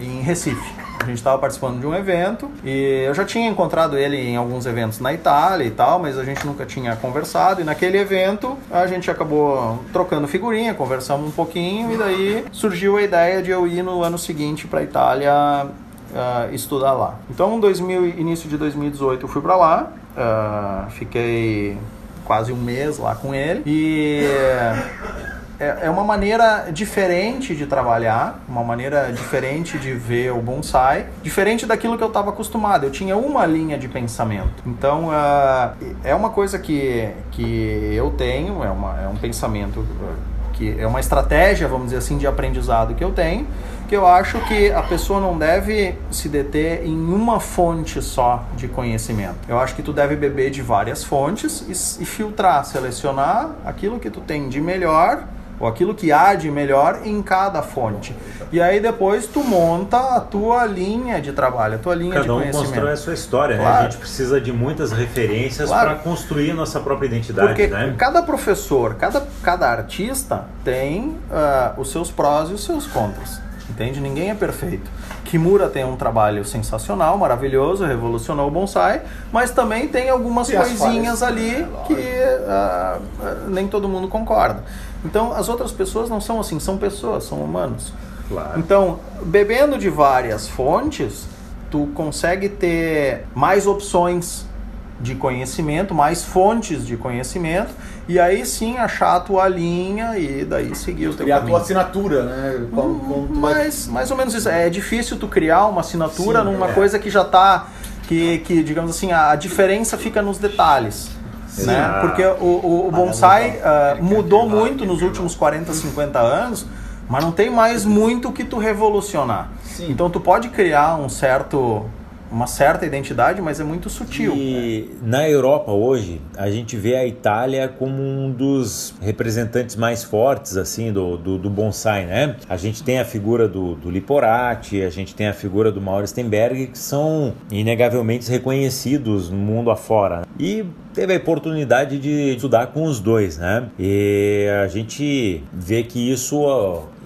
em Recife. A gente estava participando de um evento e eu já tinha encontrado ele em alguns eventos na Itália e tal, mas a gente nunca tinha conversado. E naquele evento a gente acabou trocando figurinha, conversamos um pouquinho e daí surgiu a ideia de eu ir no ano seguinte para a Itália ah, estudar lá. Então, em 2000, início de 2018 eu fui para lá, ah, fiquei quase um mês lá com ele e é, é uma maneira diferente de trabalhar, uma maneira diferente de ver o bonsai, diferente daquilo que eu estava acostumado. Eu tinha uma linha de pensamento. Então, ah, é uma coisa que, que eu tenho, é, uma, é um pensamento ah, que é uma estratégia, vamos dizer assim, de aprendizado que eu tenho, que eu acho que a pessoa não deve se deter em uma fonte só de conhecimento. Eu acho que tu deve beber de várias fontes e, e filtrar, selecionar aquilo que tu tem de melhor ou aquilo que há de melhor em cada fonte. E aí depois tu monta a tua linha de trabalho, a tua linha de Cada um conhecimento. constrói a sua história, né? Claro. A gente precisa de muitas referências Claro. para construir a nossa própria identidade, Porque né? cada professor, cada, cada artista tem ah, os seus prós e os seus contras. Entende? Ninguém é perfeito. Kimura tem um trabalho sensacional, maravilhoso, revolucionou o bonsai, mas também tem algumas E as coisinhas ali é, que ah, nem todo mundo concorda. Então, as outras pessoas não são assim, são pessoas, são humanos. Claro. Então, bebendo de várias fontes, tu consegue ter mais opções de conhecimento, mais fontes de conhecimento, e aí sim achar a tua linha e daí seguir o teu Criar a caminho. tua assinatura, né? Como, como tu vai- mais ou menos isso. É difícil tu criar uma assinatura Sim, numa é. coisa que já tá. Que, que digamos assim, a, a diferença fica nos detalhes. Né? Exato. Porque o, o, o bonsai ah, mudou muito nos últimos 40, 50 anos, mas não tem mais muito que tu revolucionar. Sim. Então tu pode criar um certo, uma certa identidade, mas é muito sutil. E na Europa hoje, a gente vê a Itália como um dos representantes mais fortes assim do, do, do bonsai, né? A gente tem a figura do, do Liporati, a gente tem a figura do Mauro Stenberg, que são inegavelmente reconhecidos no mundo afora. E teve a oportunidade de estudar com os dois, né? E a gente vê que isso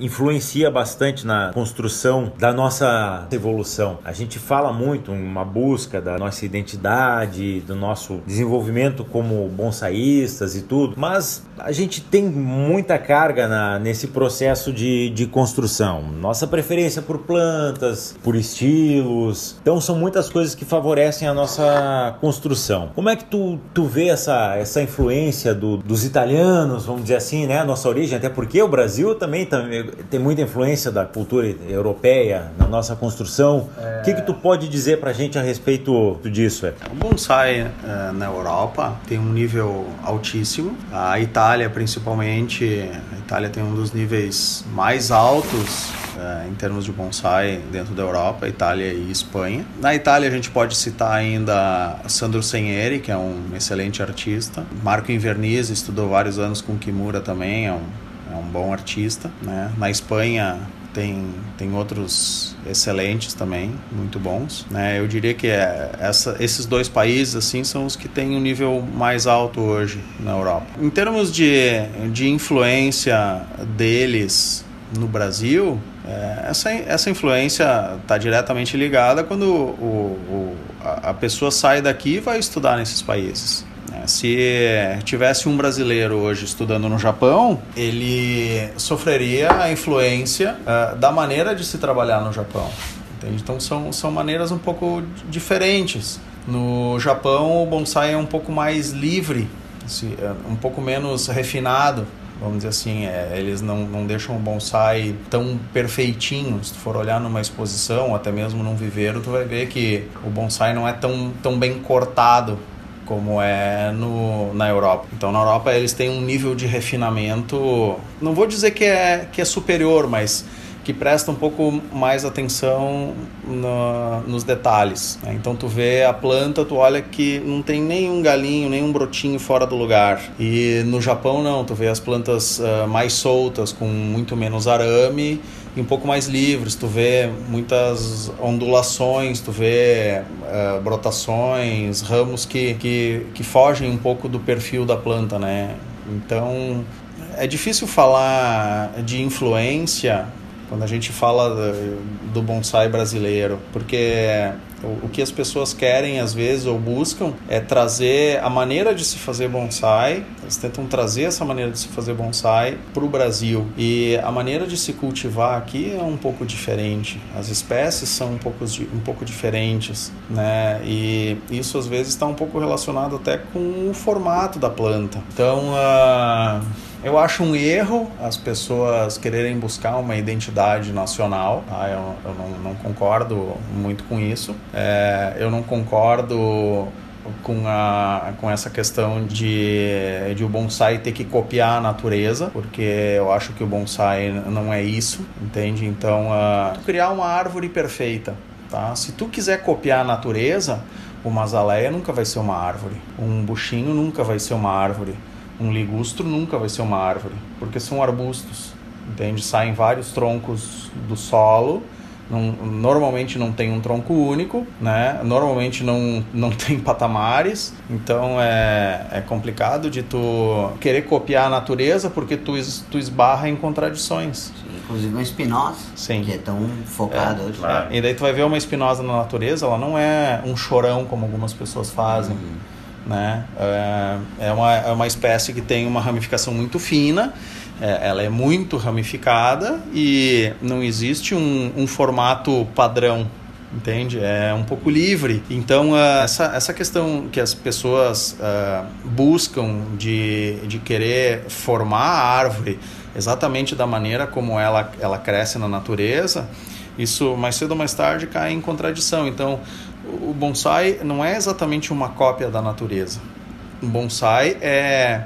influencia bastante na construção da nossa evolução. A gente fala muito uma busca da nossa identidade, do nosso desenvolvimento como bonsaístas e tudo, mas a gente tem muita carga na, nesse processo de, de construção. Nossa preferência por plantas, por estilos, então são muitas coisas que favorecem a nossa construção. Como é que tu, tu vê essa, essa influência do, dos italianos, vamos dizer assim, né? A nossa origem, até porque o Brasil também, também tem muita influência da cultura europeia na nossa construção. O que, que tu pode dizer pra gente a respeito disso? É? O bonsai eh, na Europa tem um nível altíssimo. A Itália, principalmente, a Itália tem um dos níveis mais altos eh, em termos de bonsai dentro da Europa, Itália e Espanha. Na Itália a gente pode citar ainda Sandro Senieri, que é um excelente artista. Marco Inverniz estudou vários anos com Kimura também, é um, é um bom artista. Né? Na Espanha tem, tem outros excelentes também, muito bons. Né? Eu diria que é, essa, esses dois países assim são os que têm um nível mais alto hoje na Europa. Em termos de, de influência deles no Brasil, é, essa, essa influência está diretamente ligada quando o, o, a, pessoa sai daqui e vai estudar nesses países. né? Se tivesse um brasileiro hoje estudando no Japão, ele sofreria a influência uh, da maneira de se trabalhar no Japão. Entende? Então são, são maneiras um pouco diferentes. No Japão, o bonsai é um pouco mais livre, um pouco menos refinado vamos dizer assim, é, eles não, não deixam o bonsai tão perfeitinho. Se tu for olhar numa exposição, até mesmo num viveiro, tu vai ver que o bonsai não é tão, tão bem cortado como é no, na Europa. Então, na Europa, eles têm um nível de refinamento, não vou dizer que é, que é superior, mas que presta um pouco mais atenção no, nos detalhes. Né? Então tu vê a planta, tu olha que não tem nenhum galinho, nenhum brotinho fora do lugar. E no Japão não, tu vê as plantas uh, mais soltas, com muito menos arame e um pouco mais livres. Tu vê muitas ondulações, tu vê uh, brotações, ramos que, que, que fogem um pouco do perfil da planta, né? Então é difícil falar de influência quando a gente fala do bonsai brasileiro, porque o, que as pessoas querem às vezes ou buscam é trazer a maneira de se fazer bonsai, eles tentam trazer essa maneira de se fazer bonsai para o Brasil e a maneira de se cultivar aqui é um pouco diferente, as espécies são um pouco, um pouco diferentes, né? E isso às vezes está um pouco relacionado até com o formato da planta. Então, uh, eu acho um erro as pessoas quererem buscar uma identidade nacional. Tá? Eu, eu não, não, concordo muito com isso. É, eu não concordo com, a, com essa questão de, de o bonsai ter que copiar a natureza, porque eu acho que o bonsai não é isso, entende? Então, uh, criar uma árvore perfeita. Tá? Se tu quiser copiar a natureza, uma azaleia nunca vai ser uma árvore, um buchinho nunca vai ser uma árvore um ligustro nunca vai ser uma árvore, porque são arbustos, entende? Saem vários troncos do solo, não, normalmente não tem um tronco único, né? Normalmente não, não tem patamares, então é, é complicado de tu querer copiar a natureza porque tu, tu esbarra em contradições. Inclusive uma espinosa, Sim. que é tão focada é, hoje. Claro. E daí tu vai ver uma espinosa na natureza, ela não é um chorão como algumas pessoas fazem. Uhum né? É, é, uma, é uma espécie que tem uma ramificação muito fina, é, ela é muito ramificada e não existe um, um formato padrão entende? É um pouco livre. Então, uh, essa, essa questão que as pessoas uh, buscam de, de querer formar a árvore exatamente da maneira como ela, ela cresce na natureza, isso mais cedo ou mais tarde cai em contradição. Então, o bonsai não é exatamente uma cópia da natureza. O bonsai é,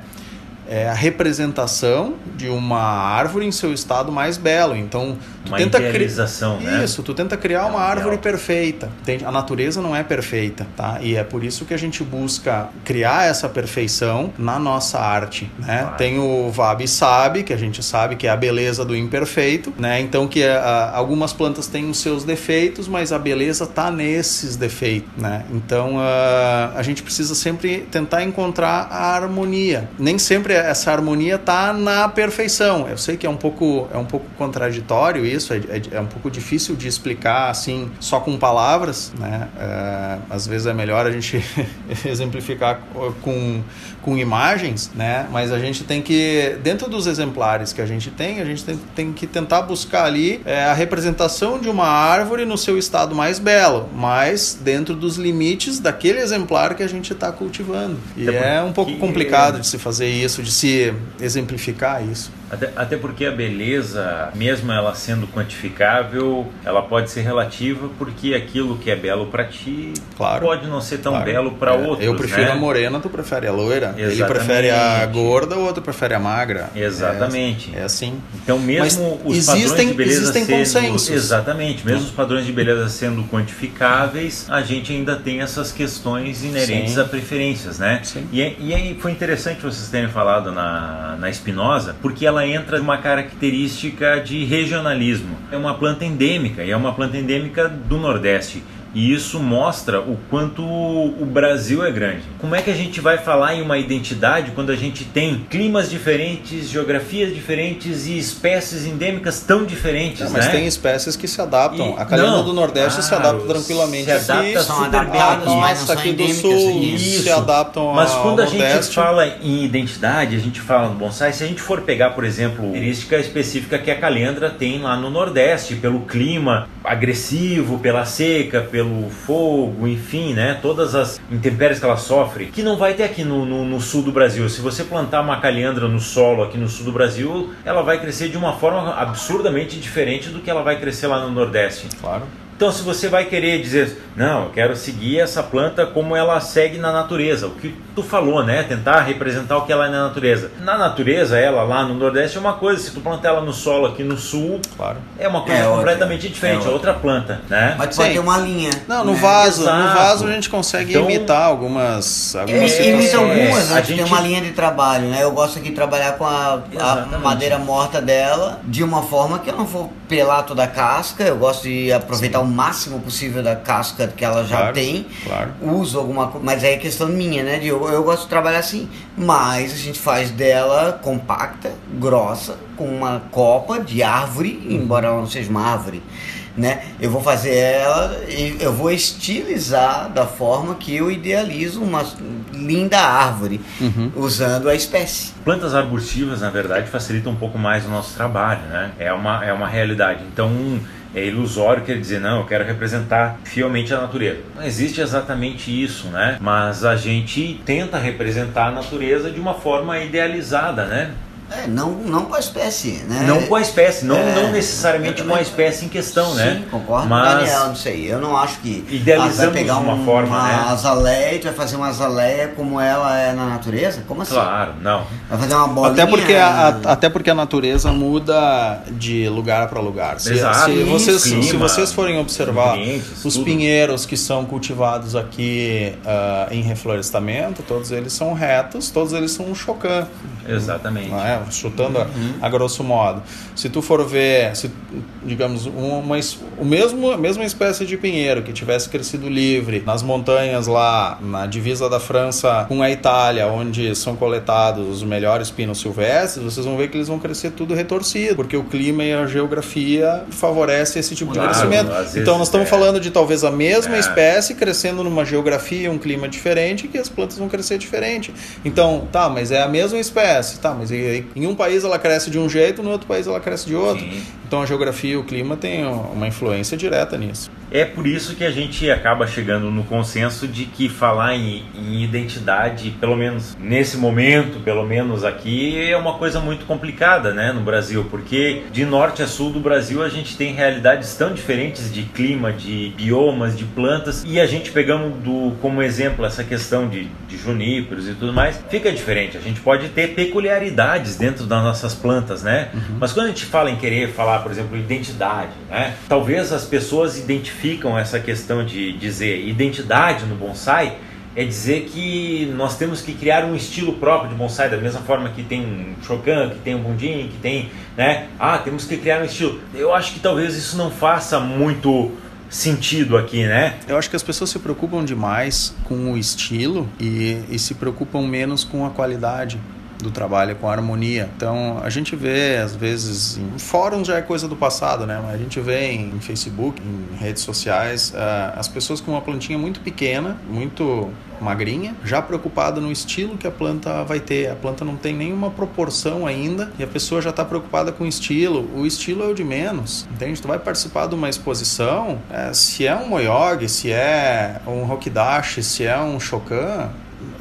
é a representação de uma árvore em seu estado mais belo. Então, Uma tenta cri- idealização, né? Isso, tu tenta criar uma É um árvore perfeita. A natureza não é perfeita, tá? E é por isso que a gente busca criar essa perfeição na nossa arte, né? Claro. Tem o Vabi Sabe, que a gente sabe que é a beleza do imperfeito, né? Então que ah, algumas plantas têm os seus defeitos, mas a beleza tá nesses defeitos, né? Então ah, a gente precisa sempre tentar encontrar a harmonia. Nem sempre essa harmonia tá na perfeição. Eu sei que é um pouco é um pouco contraditório isso, é, é- é um pouco difícil de explicar assim só com palavras, né? Ah, às vezes é melhor a gente exemplificar com com imagens, né? Mas a gente tem que, dentro dos exemplares que a gente tem, a gente tem, tem que tentar buscar ali é, a representação de uma árvore no seu estado mais belo, mas dentro dos limites daquele exemplar que a gente está cultivando. E Até é um pouco complicado de se fazer isso, de se exemplificar isso. Até, até porque a beleza, mesmo ela sendo quantificável, ela pode ser relativa porque aquilo que é belo para ti Claro. pode não ser tão Claro. belo para É, outros. Eu prefiro né? a morena, tu prefere a loira. Ele Exatamente. prefere a gorda, o outro prefere a magra. Exatamente. É, é assim. Então, mesmo Mas os padrões existem- de beleza existem sendo consensos. exatamente, mesmo os padrões de beleza sendo quantificáveis, a gente ainda tem essas questões inerentes Sim. a preferências, né? Sim. E, é- e aí foi interessante vocês terem falado na, na espinosa, porque ela entra numa característica de regionalismo. É uma planta endêmica e é uma planta endêmica do Nordeste. E isso mostra o quanto o Brasil é grande. Como é que a gente vai falar em uma identidade quando a gente tem climas diferentes, geografias diferentes e espécies endêmicas tão diferentes, Não, mas né? tem espécies que se adaptam. E- a calenda não, do Nordeste se adapta tranquilamente se adapta São super bem adaptadas, mas aqui do sul. Isso. se adaptam Mas ao quando a gente Nordeste. fala em identidade, a gente fala no bonsai, se a gente for pegar, por exemplo, a característica específica que a calendra tem lá no Nordeste, pelo clima agressivo, pela seca, pelo fogo, enfim, né? Todas as intempéries que ela sofre, que não vai ter aqui no, no- no sul do Brasil. Se você plantar uma calendra no solo aqui no sul do Brasil, ela vai crescer de uma forma absurdamente diferente do que ela vai crescer lá no Nordeste. Claro. Então, se você vai querer dizer, não, eu quero seguir essa planta como ela segue na natureza, o que tu falou, né? Tentar representar o que ela é na natureza. Na natureza, ela lá no Nordeste é uma coisa, se tu plantar ela no solo aqui no sul, Claro. é uma coisa É outra. completamente diferente, É é outra planta, né? Mas tu Sim. pode ter uma linha. Não, no né? vaso, no Exato. vaso a gente consegue Então- imitar algumas, algumas Imita É, algumas, a a gente tem uma linha de trabalho, né? Eu gosto aqui de trabalhar com a, a madeira morta dela de uma forma que eu não vou pelar toda a casca, eu gosto de aproveitar o máximo possível da casca que ela já Claro, tem. claro. Uso alguma coisa, mas aí é questão minha, né? De eu, eu gosto de trabalhar assim. Mas a gente faz dela compacta, grossa, com uma copa de árvore, embora ela não seja uma árvore. Né? Eu vou fazer ela e eu vou estilizar da forma que eu idealizo uma linda árvore, usando a espécie. Plantas arbustivas, na verdade, facilitam um pouco mais o nosso trabalho, né? É uma, é uma realidade. Então, é ilusório querer dizer, não, eu quero representar fielmente a natureza. Não existe exatamente isso, né? Mas a gente tenta representar a natureza de uma forma idealizada, né? É, não, não com a espécie, né? Não com a espécie, não, É, não necessariamente eu com a também- espécie em questão, né? Sim, concordo com o Mas Daniel, não sei. Eu não acho que Idealizamos ah, vai pegar de uma um- forma, uma né? azaleia tu vai fazer uma azaleia como ela é na natureza? Como assim? Claro, não. Vai fazer uma bolinha... Até porque, a, a- até porque a natureza muda de lugar para lugar. Se, Exato. se vocês, Clima, se vocês forem observar os tudo. pinheiros que são cultivados aqui ah, em reflorestamento, todos eles são retos, todos eles são um chocã. Exatamente. não chutando a, a grosso modo. Se tu for ver, se, digamos, uma, o mesmo, a mesma espécie de pinheiro que tivesse crescido livre nas montanhas lá, na divisa da França com a Itália, onde são coletados os melhores pinos silvestres, vocês vão ver que eles vão crescer tudo retorcido, porque o clima e a geografia favorecem esse tipo Claro, de crescimento. Então nós estamos é. falando de talvez a mesma É. espécie crescendo numa geografia, um clima diferente, que as plantas vão crescer diferente. Então, tá, mas é a mesma espécie, tá, mas e- em um país ela cresce de um jeito, no outro país ela cresce de outro. Sim. Então a geografia e o clima têm uma influência direta nisso. É por isso que a gente acaba chegando no consenso de que falar em, em, identidade, pelo menos nesse momento, pelo menos aqui, é uma coisa muito complicada, né, no Brasil, porque de norte a sul do Brasil a gente tem realidades tão diferentes de clima, de biomas, de plantas, e a gente pegando do, como exemplo essa questão de, de juníperos e tudo mais, fica diferente. A gente pode ter peculiaridades dentro das nossas plantas, né? Uhum. Mas quando a gente fala em querer falar, por exemplo, identidade, né? Talvez as pessoas identifiquem justificam essa questão de dizer identidade no bonsai é dizer que nós temos que criar um estilo próprio de bonsai, da mesma forma que tem um que tem um Bundin, que tem, né? Ah, temos que criar um estilo. Eu acho que talvez isso não faça muito sentido aqui, né? Eu acho que as pessoas se preocupam demais com o estilo e, e se preocupam menos com a qualidade do trabalho com harmonia. Então a gente vê às vezes em fóruns já é coisa do passado, né? Mas a gente vê em Facebook, em redes sociais, uh, as pessoas com uma plantinha muito pequena, muito magrinha, já preocupada no estilo que a planta vai ter. A planta não tem nenhuma proporção ainda e a pessoa já está preocupada com o estilo. O estilo é o de menos, entende? Tu vai participar de uma exposição, é, se é um Moyog, se é um Rokidashi, se é um Shokan,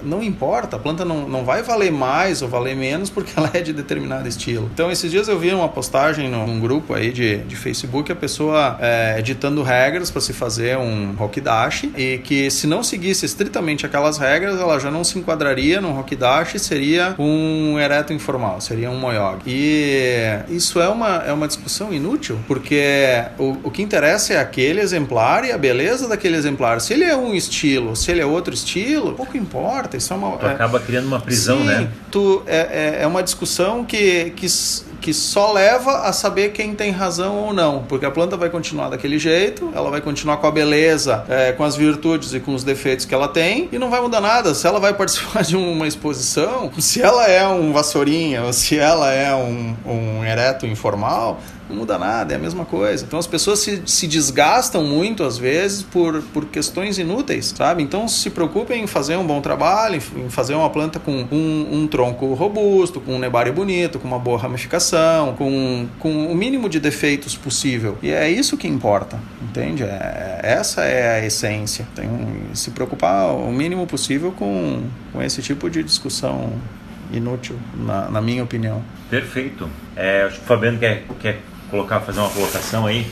não importa, a planta não, não vai valer mais ou valer menos porque ela é de determinado estilo. Então, esses dias eu vi uma postagem num grupo aí de, de Facebook, a pessoa é, editando regras para se fazer um Rokidashi e que se não seguisse estritamente aquelas regras, ela já não se enquadraria num Rokidashi, seria um ereto informal, seria um Moyog. E isso é uma, é uma discussão inútil, porque o, o que interessa é aquele exemplar e a beleza daquele exemplar. Se ele é um estilo, se ele é outro estilo, pouco importa importa. Isso é uma. Tu é, acaba criando uma prisão, sim, né? Tu, é, é, é uma discussão que, que, que só leva a saber quem tem razão ou não. Porque a planta vai continuar daquele jeito, ela vai continuar com a beleza, é, com as virtudes e com os defeitos que ela tem, e não vai mudar nada. Se ela vai participar de uma exposição, se ela é um vassourinha ou se ela é um, um ereto informal, não muda nada, é a mesma coisa. Então as pessoas se, se desgastam muito às vezes por, por questões inúteis, sabe? Então se preocupem em fazer um bom trabalho, em fazer uma planta com um, um tronco robusto, com um nebário bonito, com uma boa ramificação, com, com o mínimo de defeitos possível. E é isso que importa, entende? É, essa é a essência. Tem se preocupar o mínimo possível com, com esse tipo de discussão inútil, na, na minha opinião. Perfeito. É, acho que o Fabiano quer, quer colocar, fazer uma colocação aí.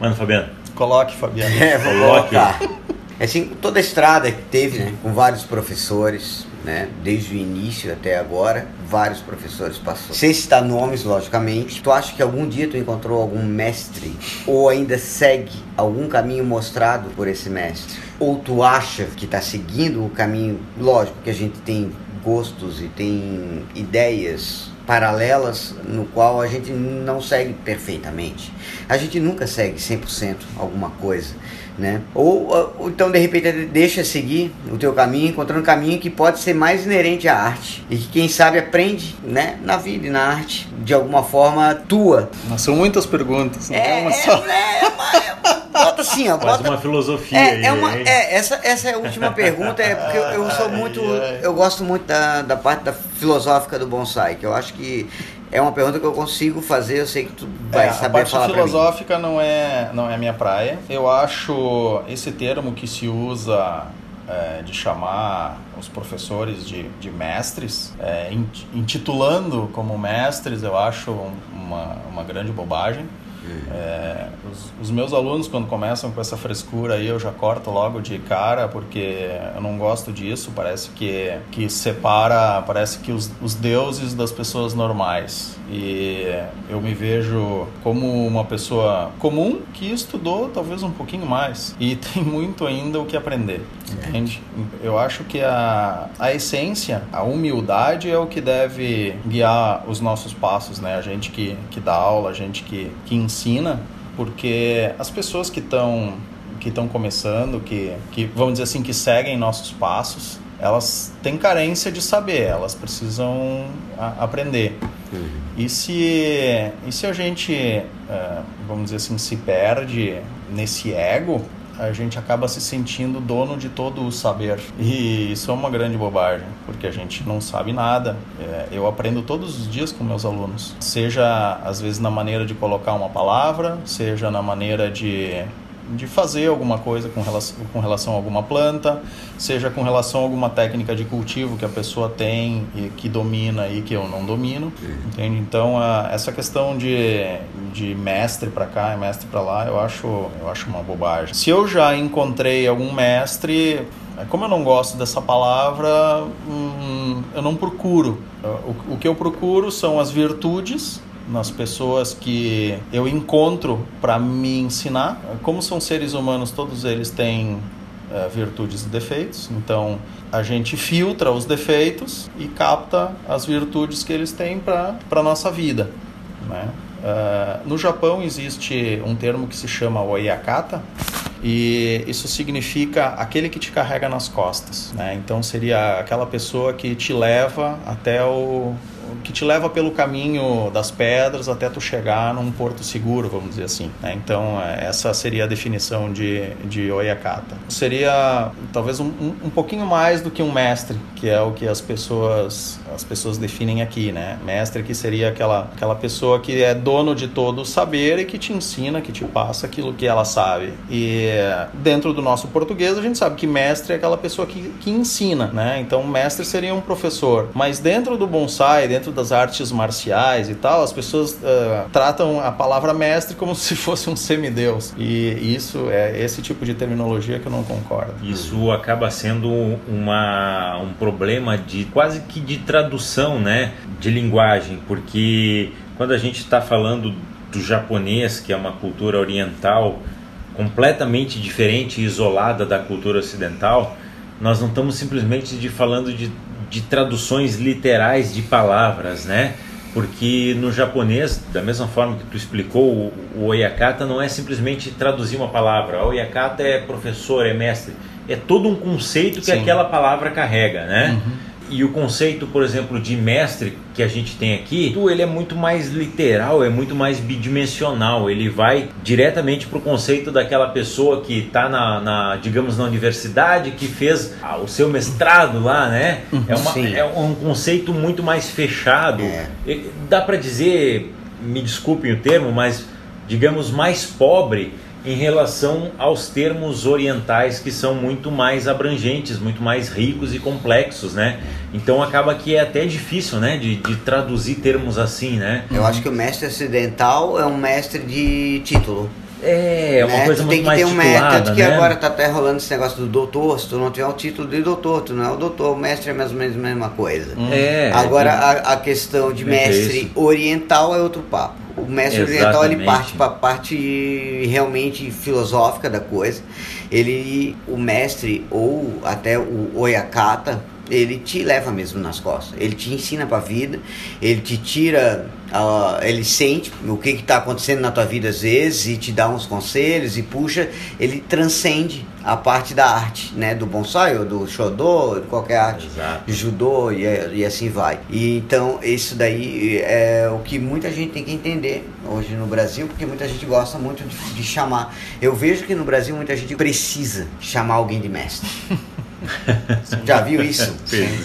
Mano, Fabiano. Coloque, Fabiano. É, vou Coloque. colocar. Assim, toda a estrada que teve, né, com vários professores, né, desde o início até agora, vários professores passou. Sem citar nomes, logicamente. Tu acha que algum dia tu encontrou algum mestre ou ainda segue algum caminho mostrado por esse mestre? Ou tu acha que está seguindo o caminho, lógico que a gente tem gostos e tem ideias paralelas no qual a gente não segue perfeitamente. A gente nunca segue 100% alguma coisa, né? Ou, ou, então de repente deixa seguir o teu caminho, encontrando um caminho que pode ser mais inerente à arte e que quem sabe aprende, né, na vida e na arte de alguma forma tua. Mas são muitas perguntas, não é, é uma só. É, é, bota assim, ó, bota uma filosofia é, aí, é uma, é, essa essa é a última pergunta, é porque eu, eu sou muito eu gosto muito da, da parte da filosófica do bonsai, que eu acho que é uma pergunta que eu consigo fazer, eu sei que tu vai é, saber falar A parte filosófica não é, não é minha praia. Eu acho esse termo que se usa é, de chamar os professores de, de mestres, é, intitulando como mestres, eu acho uma, uma grande bobagem. É, os, os, meus alunos, quando começam com essa frescura aí, eu já corto logo de cara, porque eu não gosto disso. Parece que, que separa, parece que os, os deuses das pessoas normais. E eu me vejo como uma pessoa comum que estudou talvez um pouquinho mais e tem muito ainda o que aprender. Entende? Eu acho que a, a essência, a humildade é o que deve guiar os nossos passos, né? A gente que, que dá aula, a gente que, que ensina, porque as pessoas que estão que estão começando, que, que vamos dizer assim, que seguem nossos passos, elas têm carência de saber, elas precisam a, aprender. Uhum. E, se, e se a gente, uh, vamos dizer assim, se perde nesse ego, a gente acaba se sentindo dono de todo o saber. E isso é uma grande bobagem, porque a gente não sabe nada. É, eu aprendo todos os dias com meus alunos, seja às vezes na maneira de colocar uma palavra, seja na maneira de de fazer alguma coisa com relação, com relação a alguma planta, seja com relação a alguma técnica de cultivo que a pessoa tem e que domina e que eu não domino, entende? Então, a, essa questão de, de mestre para cá e mestre para lá, eu acho, eu acho uma bobagem. Se eu já encontrei algum mestre, como eu não gosto dessa palavra, hum, eu não procuro. O, o que eu procuro são as virtudes nas pessoas que eu encontro para me ensinar. Como são seres humanos, todos eles têm uh, virtudes e defeitos, então a gente filtra os defeitos e capta as virtudes que eles têm para a nossa vida. Né? Uh, no Japão existe um termo que se chama oyakata, e isso significa aquele que te carrega nas costas, né? Então seria aquela pessoa que te leva até o, que te leva pelo caminho das pedras até tu chegar num porto seguro, vamos dizer assim. Né? Então, é, essa seria a definição de, de Oyakata. Seria talvez um, um, pouquinho mais do que um mestre, que é o que as pessoas, as pessoas definem aqui. Né? Mestre que seria aquela, aquela pessoa que é dono de todo o saber e que te ensina, que te passa aquilo que ela sabe. E dentro do nosso português, a gente sabe que mestre é aquela pessoa que, que ensina. Né? Então, mestre seria um professor. Mas dentro do bonsai, dentro dentro das artes marciais e tal, as pessoas uh, tratam a palavra mestre como se fosse um semideus. E isso é esse tipo de terminologia que eu não concordo. Isso acaba sendo uma, um problema de quase que de tradução, né, de linguagem, porque quando a gente está falando do japonês, que é uma cultura oriental completamente diferente e isolada da cultura ocidental, nós não estamos simplesmente de falando de de traduções literais de palavras, né? Porque no japonês, da mesma forma que tu explicou, o, oyakata não é simplesmente traduzir uma palavra. O oyakata é professor, é mestre. É todo um conceito que Sim. aquela palavra carrega, né? Uhum. E o conceito, por exemplo, de mestre que a gente tem aqui, ele é muito mais literal, é muito mais bidimensional. Ele vai diretamente para o conceito daquela pessoa que está na, na, digamos, na universidade, que fez ah, o seu mestrado lá, né? É, uma, é um conceito muito mais fechado. É. Dá para dizer, me desculpem o termo, mas digamos mais pobre em relação aos termos orientais que são muito mais abrangentes, muito mais ricos e complexos, né? Então acaba que é até difícil, né, de, de traduzir termos assim, né? Eu acho que o mestre ocidental é um mestre de título. É, é uma né? coisa tu muito mais titulada, um mestre, tanto que né? agora tá até rolando esse negócio do doutor, se tu não tiver o título de doutor, tu não é o doutor, o mestre é mais ou menos a mesma coisa. Hum. É. Agora a, a questão de é mestre oriental é outro papo. O mestre Exatamente. oriental ele parte para a parte realmente filosófica da coisa. Ele, o mestre ou até o oyakata, ele te leva mesmo nas costas. Ele te ensina para a vida, ele te tira, uh, ele sente o que está acontecendo na tua vida às vezes e te dá uns conselhos e puxa, ele transcende a parte da arte, né, do bonsai ou do shodô, de qualquer arte, Exato. judô e, e assim vai. E então isso daí é o que muita gente tem que entender hoje no Brasil, porque muita gente gosta muito de, de chamar. Eu vejo que no Brasil muita gente precisa chamar alguém de mestre. Já viu isso?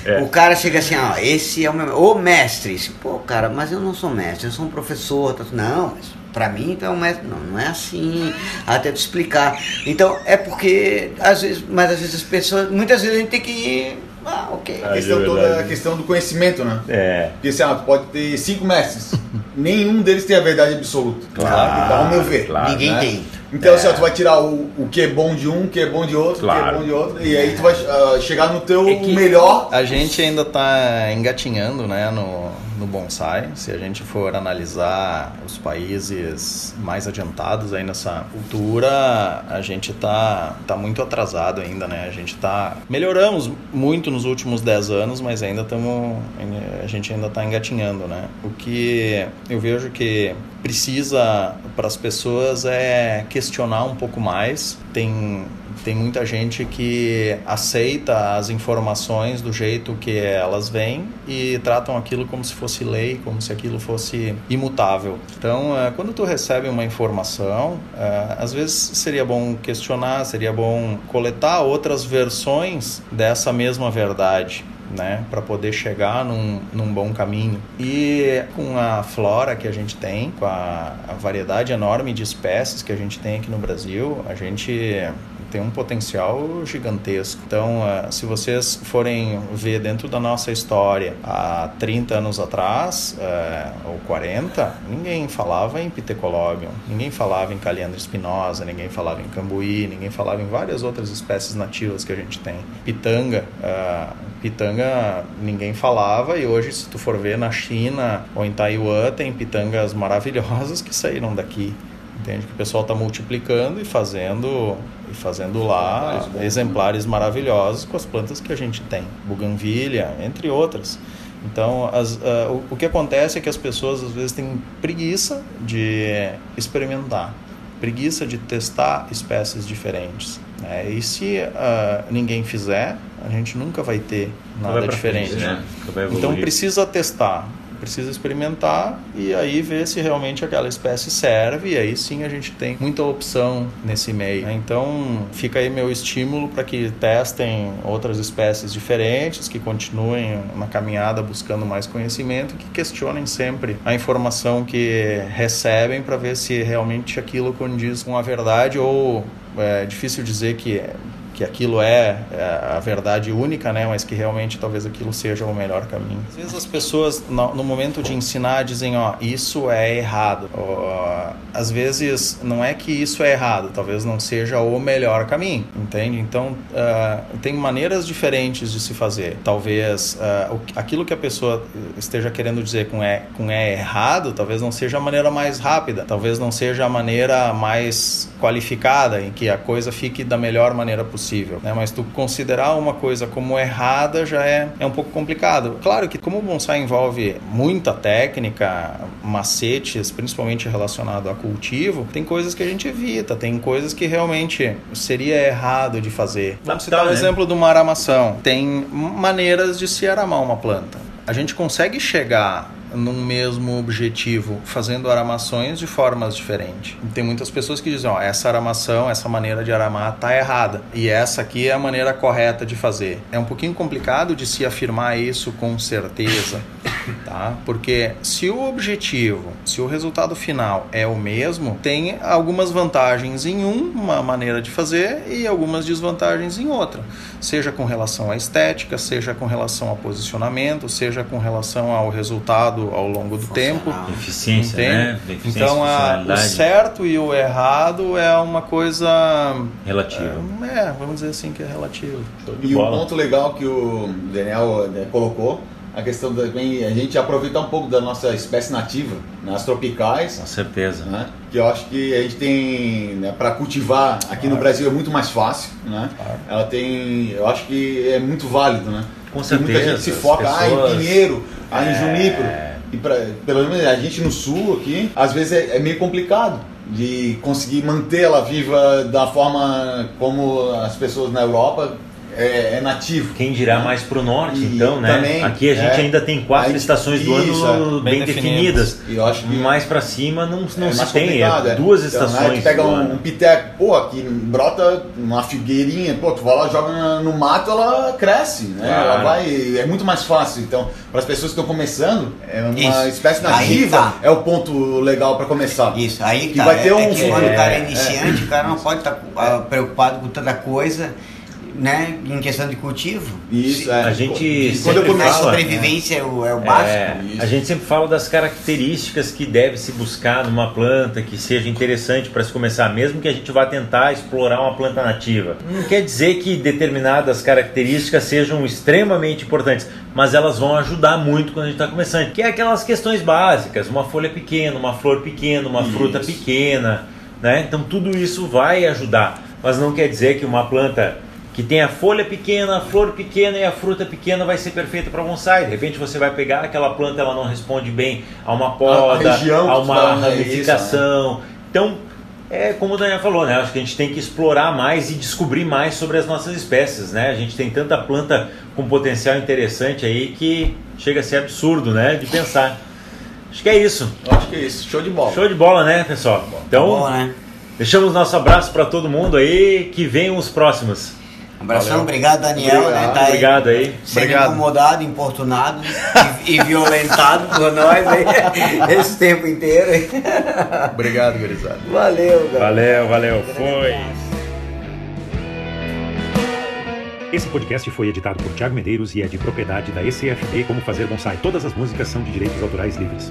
É. O cara chega assim, ó, esse é o meu. Ô mestre! Pô, cara, mas eu não sou mestre, eu sou um professor. Tá... Não, mas pra mim então é um mestre. Não, não é assim. Até te explicar. Então, é porque, às vezes, mas às vezes as pessoas. Muitas vezes a gente tem que ir. Ah, ok. A questão, é toda, a questão do conhecimento, né? É. Porque assim, ah, tu pode ter cinco mestres. Nenhum deles tem a verdade absoluta. Claro. Ao meu ver. Claro, Ninguém né? tem. Então, é. assim, ó, tu vai tirar o, o que é bom de um, o que é bom de outro, claro. o que é bom de outro, e aí tu vai uh, chegar no teu é melhor. A gente ainda está engatinhando, né, no, no bonsai. Se a gente for analisar os países mais adiantados aí nessa cultura, a gente está tá muito atrasado ainda, né? A gente tá melhoramos muito nos últimos 10 anos, mas ainda estamos a gente ainda está engatinhando, né? O que eu vejo que precisa para as pessoas é questionar um pouco mais. Tem tem muita gente que aceita as informações do jeito que elas vêm e tratam aquilo como se fosse lei, como se aquilo fosse imutável. Então, é, quando tu recebe uma informação, é, às vezes seria bom questionar, seria bom coletar outras versões dessa mesma verdade né, para poder chegar num, num bom caminho. E com a flora que a gente tem, com a, a variedade enorme de espécies que a gente tem aqui no Brasil, a gente tem um potencial gigantesco. Então, uh, se vocês forem ver dentro da nossa história, há 30 anos atrás, uh, ou 40, ninguém falava em Pithecolobium, ninguém falava em Caliandra espinosa, ninguém falava em cambuí, ninguém falava em várias outras espécies nativas que a gente tem. Pitanga, uh, pitanga ninguém falava e hoje se tu for ver na China ou em Taiwan tem pitangas maravilhosas que saíram daqui entende que o pessoal está multiplicando e fazendo e fazendo lá exemplares, exemplares maravilhosos com as plantas que a gente tem, buganvília, entre outras. Então, as, uh, o, o, que acontece é que as pessoas às vezes têm preguiça de experimentar, preguiça de testar espécies diferentes. Né? E se uh, ninguém fizer, a gente nunca vai ter nada vai diferente. Frente, né? Então, precisa testar precisa experimentar e aí ver se realmente aquela espécie serve e aí sim a gente tem muita opção nesse meio. Né? Então fica aí meu estímulo para que testem outras espécies diferentes, que continuem na caminhada buscando mais conhecimento, que questionem sempre a informação que recebem para ver se realmente aquilo condiz com a verdade ou é difícil dizer que que aquilo é, é a verdade única, né? Mas que realmente talvez aquilo seja o melhor caminho. Às vezes as pessoas no, momento de ensinar dizem, ó, isso é errado. Às vezes não é que isso é errado, talvez não seja o melhor caminho, entende? Então uh, tem maneiras diferentes de se fazer. Talvez uh, aquilo que a pessoa esteja querendo dizer com é, com é errado, talvez não seja a maneira mais rápida, talvez não seja a maneira mais qualificada em que a coisa fique da melhor maneira possível possível, né? Mas tu considerar uma coisa como errada já é, é um pouco complicado. Claro que como o bonsai envolve muita técnica, macetes, principalmente relacionado a cultivo, tem coisas que a gente evita, tem coisas que realmente seria errado de fazer. Vamos citar o né? exemplo de uma aramação. Tem maneiras de se aramar uma planta. A gente consegue chegar num mesmo objetivo, fazendo aramações de formas diferentes. Tem muitas pessoas que dizem, ó, essa aramação, essa maneira de aramar tá errada e essa aqui é a maneira correta de fazer. É um pouquinho complicado de se afirmar isso com certeza, tá? Porque se o objetivo, se o resultado final é o mesmo, tem algumas vantagens em uma maneira de fazer e algumas desvantagens em outra, seja com relação à estética, seja com relação ao posicionamento, seja com relação ao resultado ao longo do tempo. Eficiência, né? Eficiência, então, a, o certo e o errado é uma coisa relativa. É, é vamos dizer assim que é relativo. E um ponto legal que o Daniel né, colocou a questão também, a gente aproveitar um pouco da nossa espécie nativa, nas tropicais. Com certeza. Né? Que eu acho que a gente tem, né, para cultivar aqui claro. no Brasil é muito mais fácil, né? Claro. Ela tem, eu acho que é muito válido, né? Com certeza. muita gente se foca pessoas... ah, em pinheiro, ah, em é... junípero. E pra, pelo menos a gente no sul aqui, às vezes é, é meio complicado de conseguir manter ela viva da forma como as pessoas na Europa é, é, nativo. Quem dirá mais para o norte, e então, né? Também, Aqui a gente é, ainda tem quatro gente, estações do isso, ano bem, bem definidas. E eu acho que mais para cima não, não é se tem, é duas então, estações. Né? pega um, um, piteco, pô, aqui brota uma figueirinha, pô, tu vai lá, joga no mato, ela cresce, né? Claro. Ela vai, é muito mais fácil. Então, para as pessoas que estão começando, é uma isso. espécie nativa, tá. é o ponto legal para começar. Isso, aí que tá. vai ter um que quando o cara é iniciante, o cara não pode estar tá preocupado com tanta coisa né, em questão de cultivo. Isso, é. A gente quando eu começo, a sobrevivência é, o, é o básico. É, a gente sempre fala das características que deve se buscar numa planta que seja interessante para se começar, mesmo que a gente vá tentar explorar uma planta nativa. Não quer dizer que determinadas características sejam extremamente importantes, mas elas vão ajudar muito quando a gente está começando. Que é aquelas questões básicas, uma folha pequena, uma flor pequena, uma isso. fruta pequena, né? Então tudo isso vai ajudar, mas não quer dizer que uma planta que tem a folha pequena, a flor pequena e a fruta pequena vai ser perfeita para bonsai. De repente você vai pegar aquela planta, ela não responde bem a uma poda, a, a uma ramificação. Né? Então, é como o Daniel falou, né? Acho que a gente tem que explorar mais e descobrir mais sobre as nossas espécies, né? A gente tem tanta planta com potencial interessante aí que chega a ser absurdo, né? De pensar. Acho que é isso. Acho que é isso. Show de bola. Show de bola, né, pessoal? Então, tá né? deixamos nosso abraço para todo mundo aí. Que venham os próximos. Abração, Valeu. obrigado Daniel, né? Tá aí Obrigado aí. sendo Obrigado. incomodado, importunado e, e violentado por nós aí esse tempo inteiro. aí. Obrigado, gurizada. Valeu, cara. Valeu, valeu. Foi. Esse podcast foi editado por Thiago Medeiros e é de propriedade da ECFD Como Fazer Bonsai. Todas as músicas são de direitos autorais livres.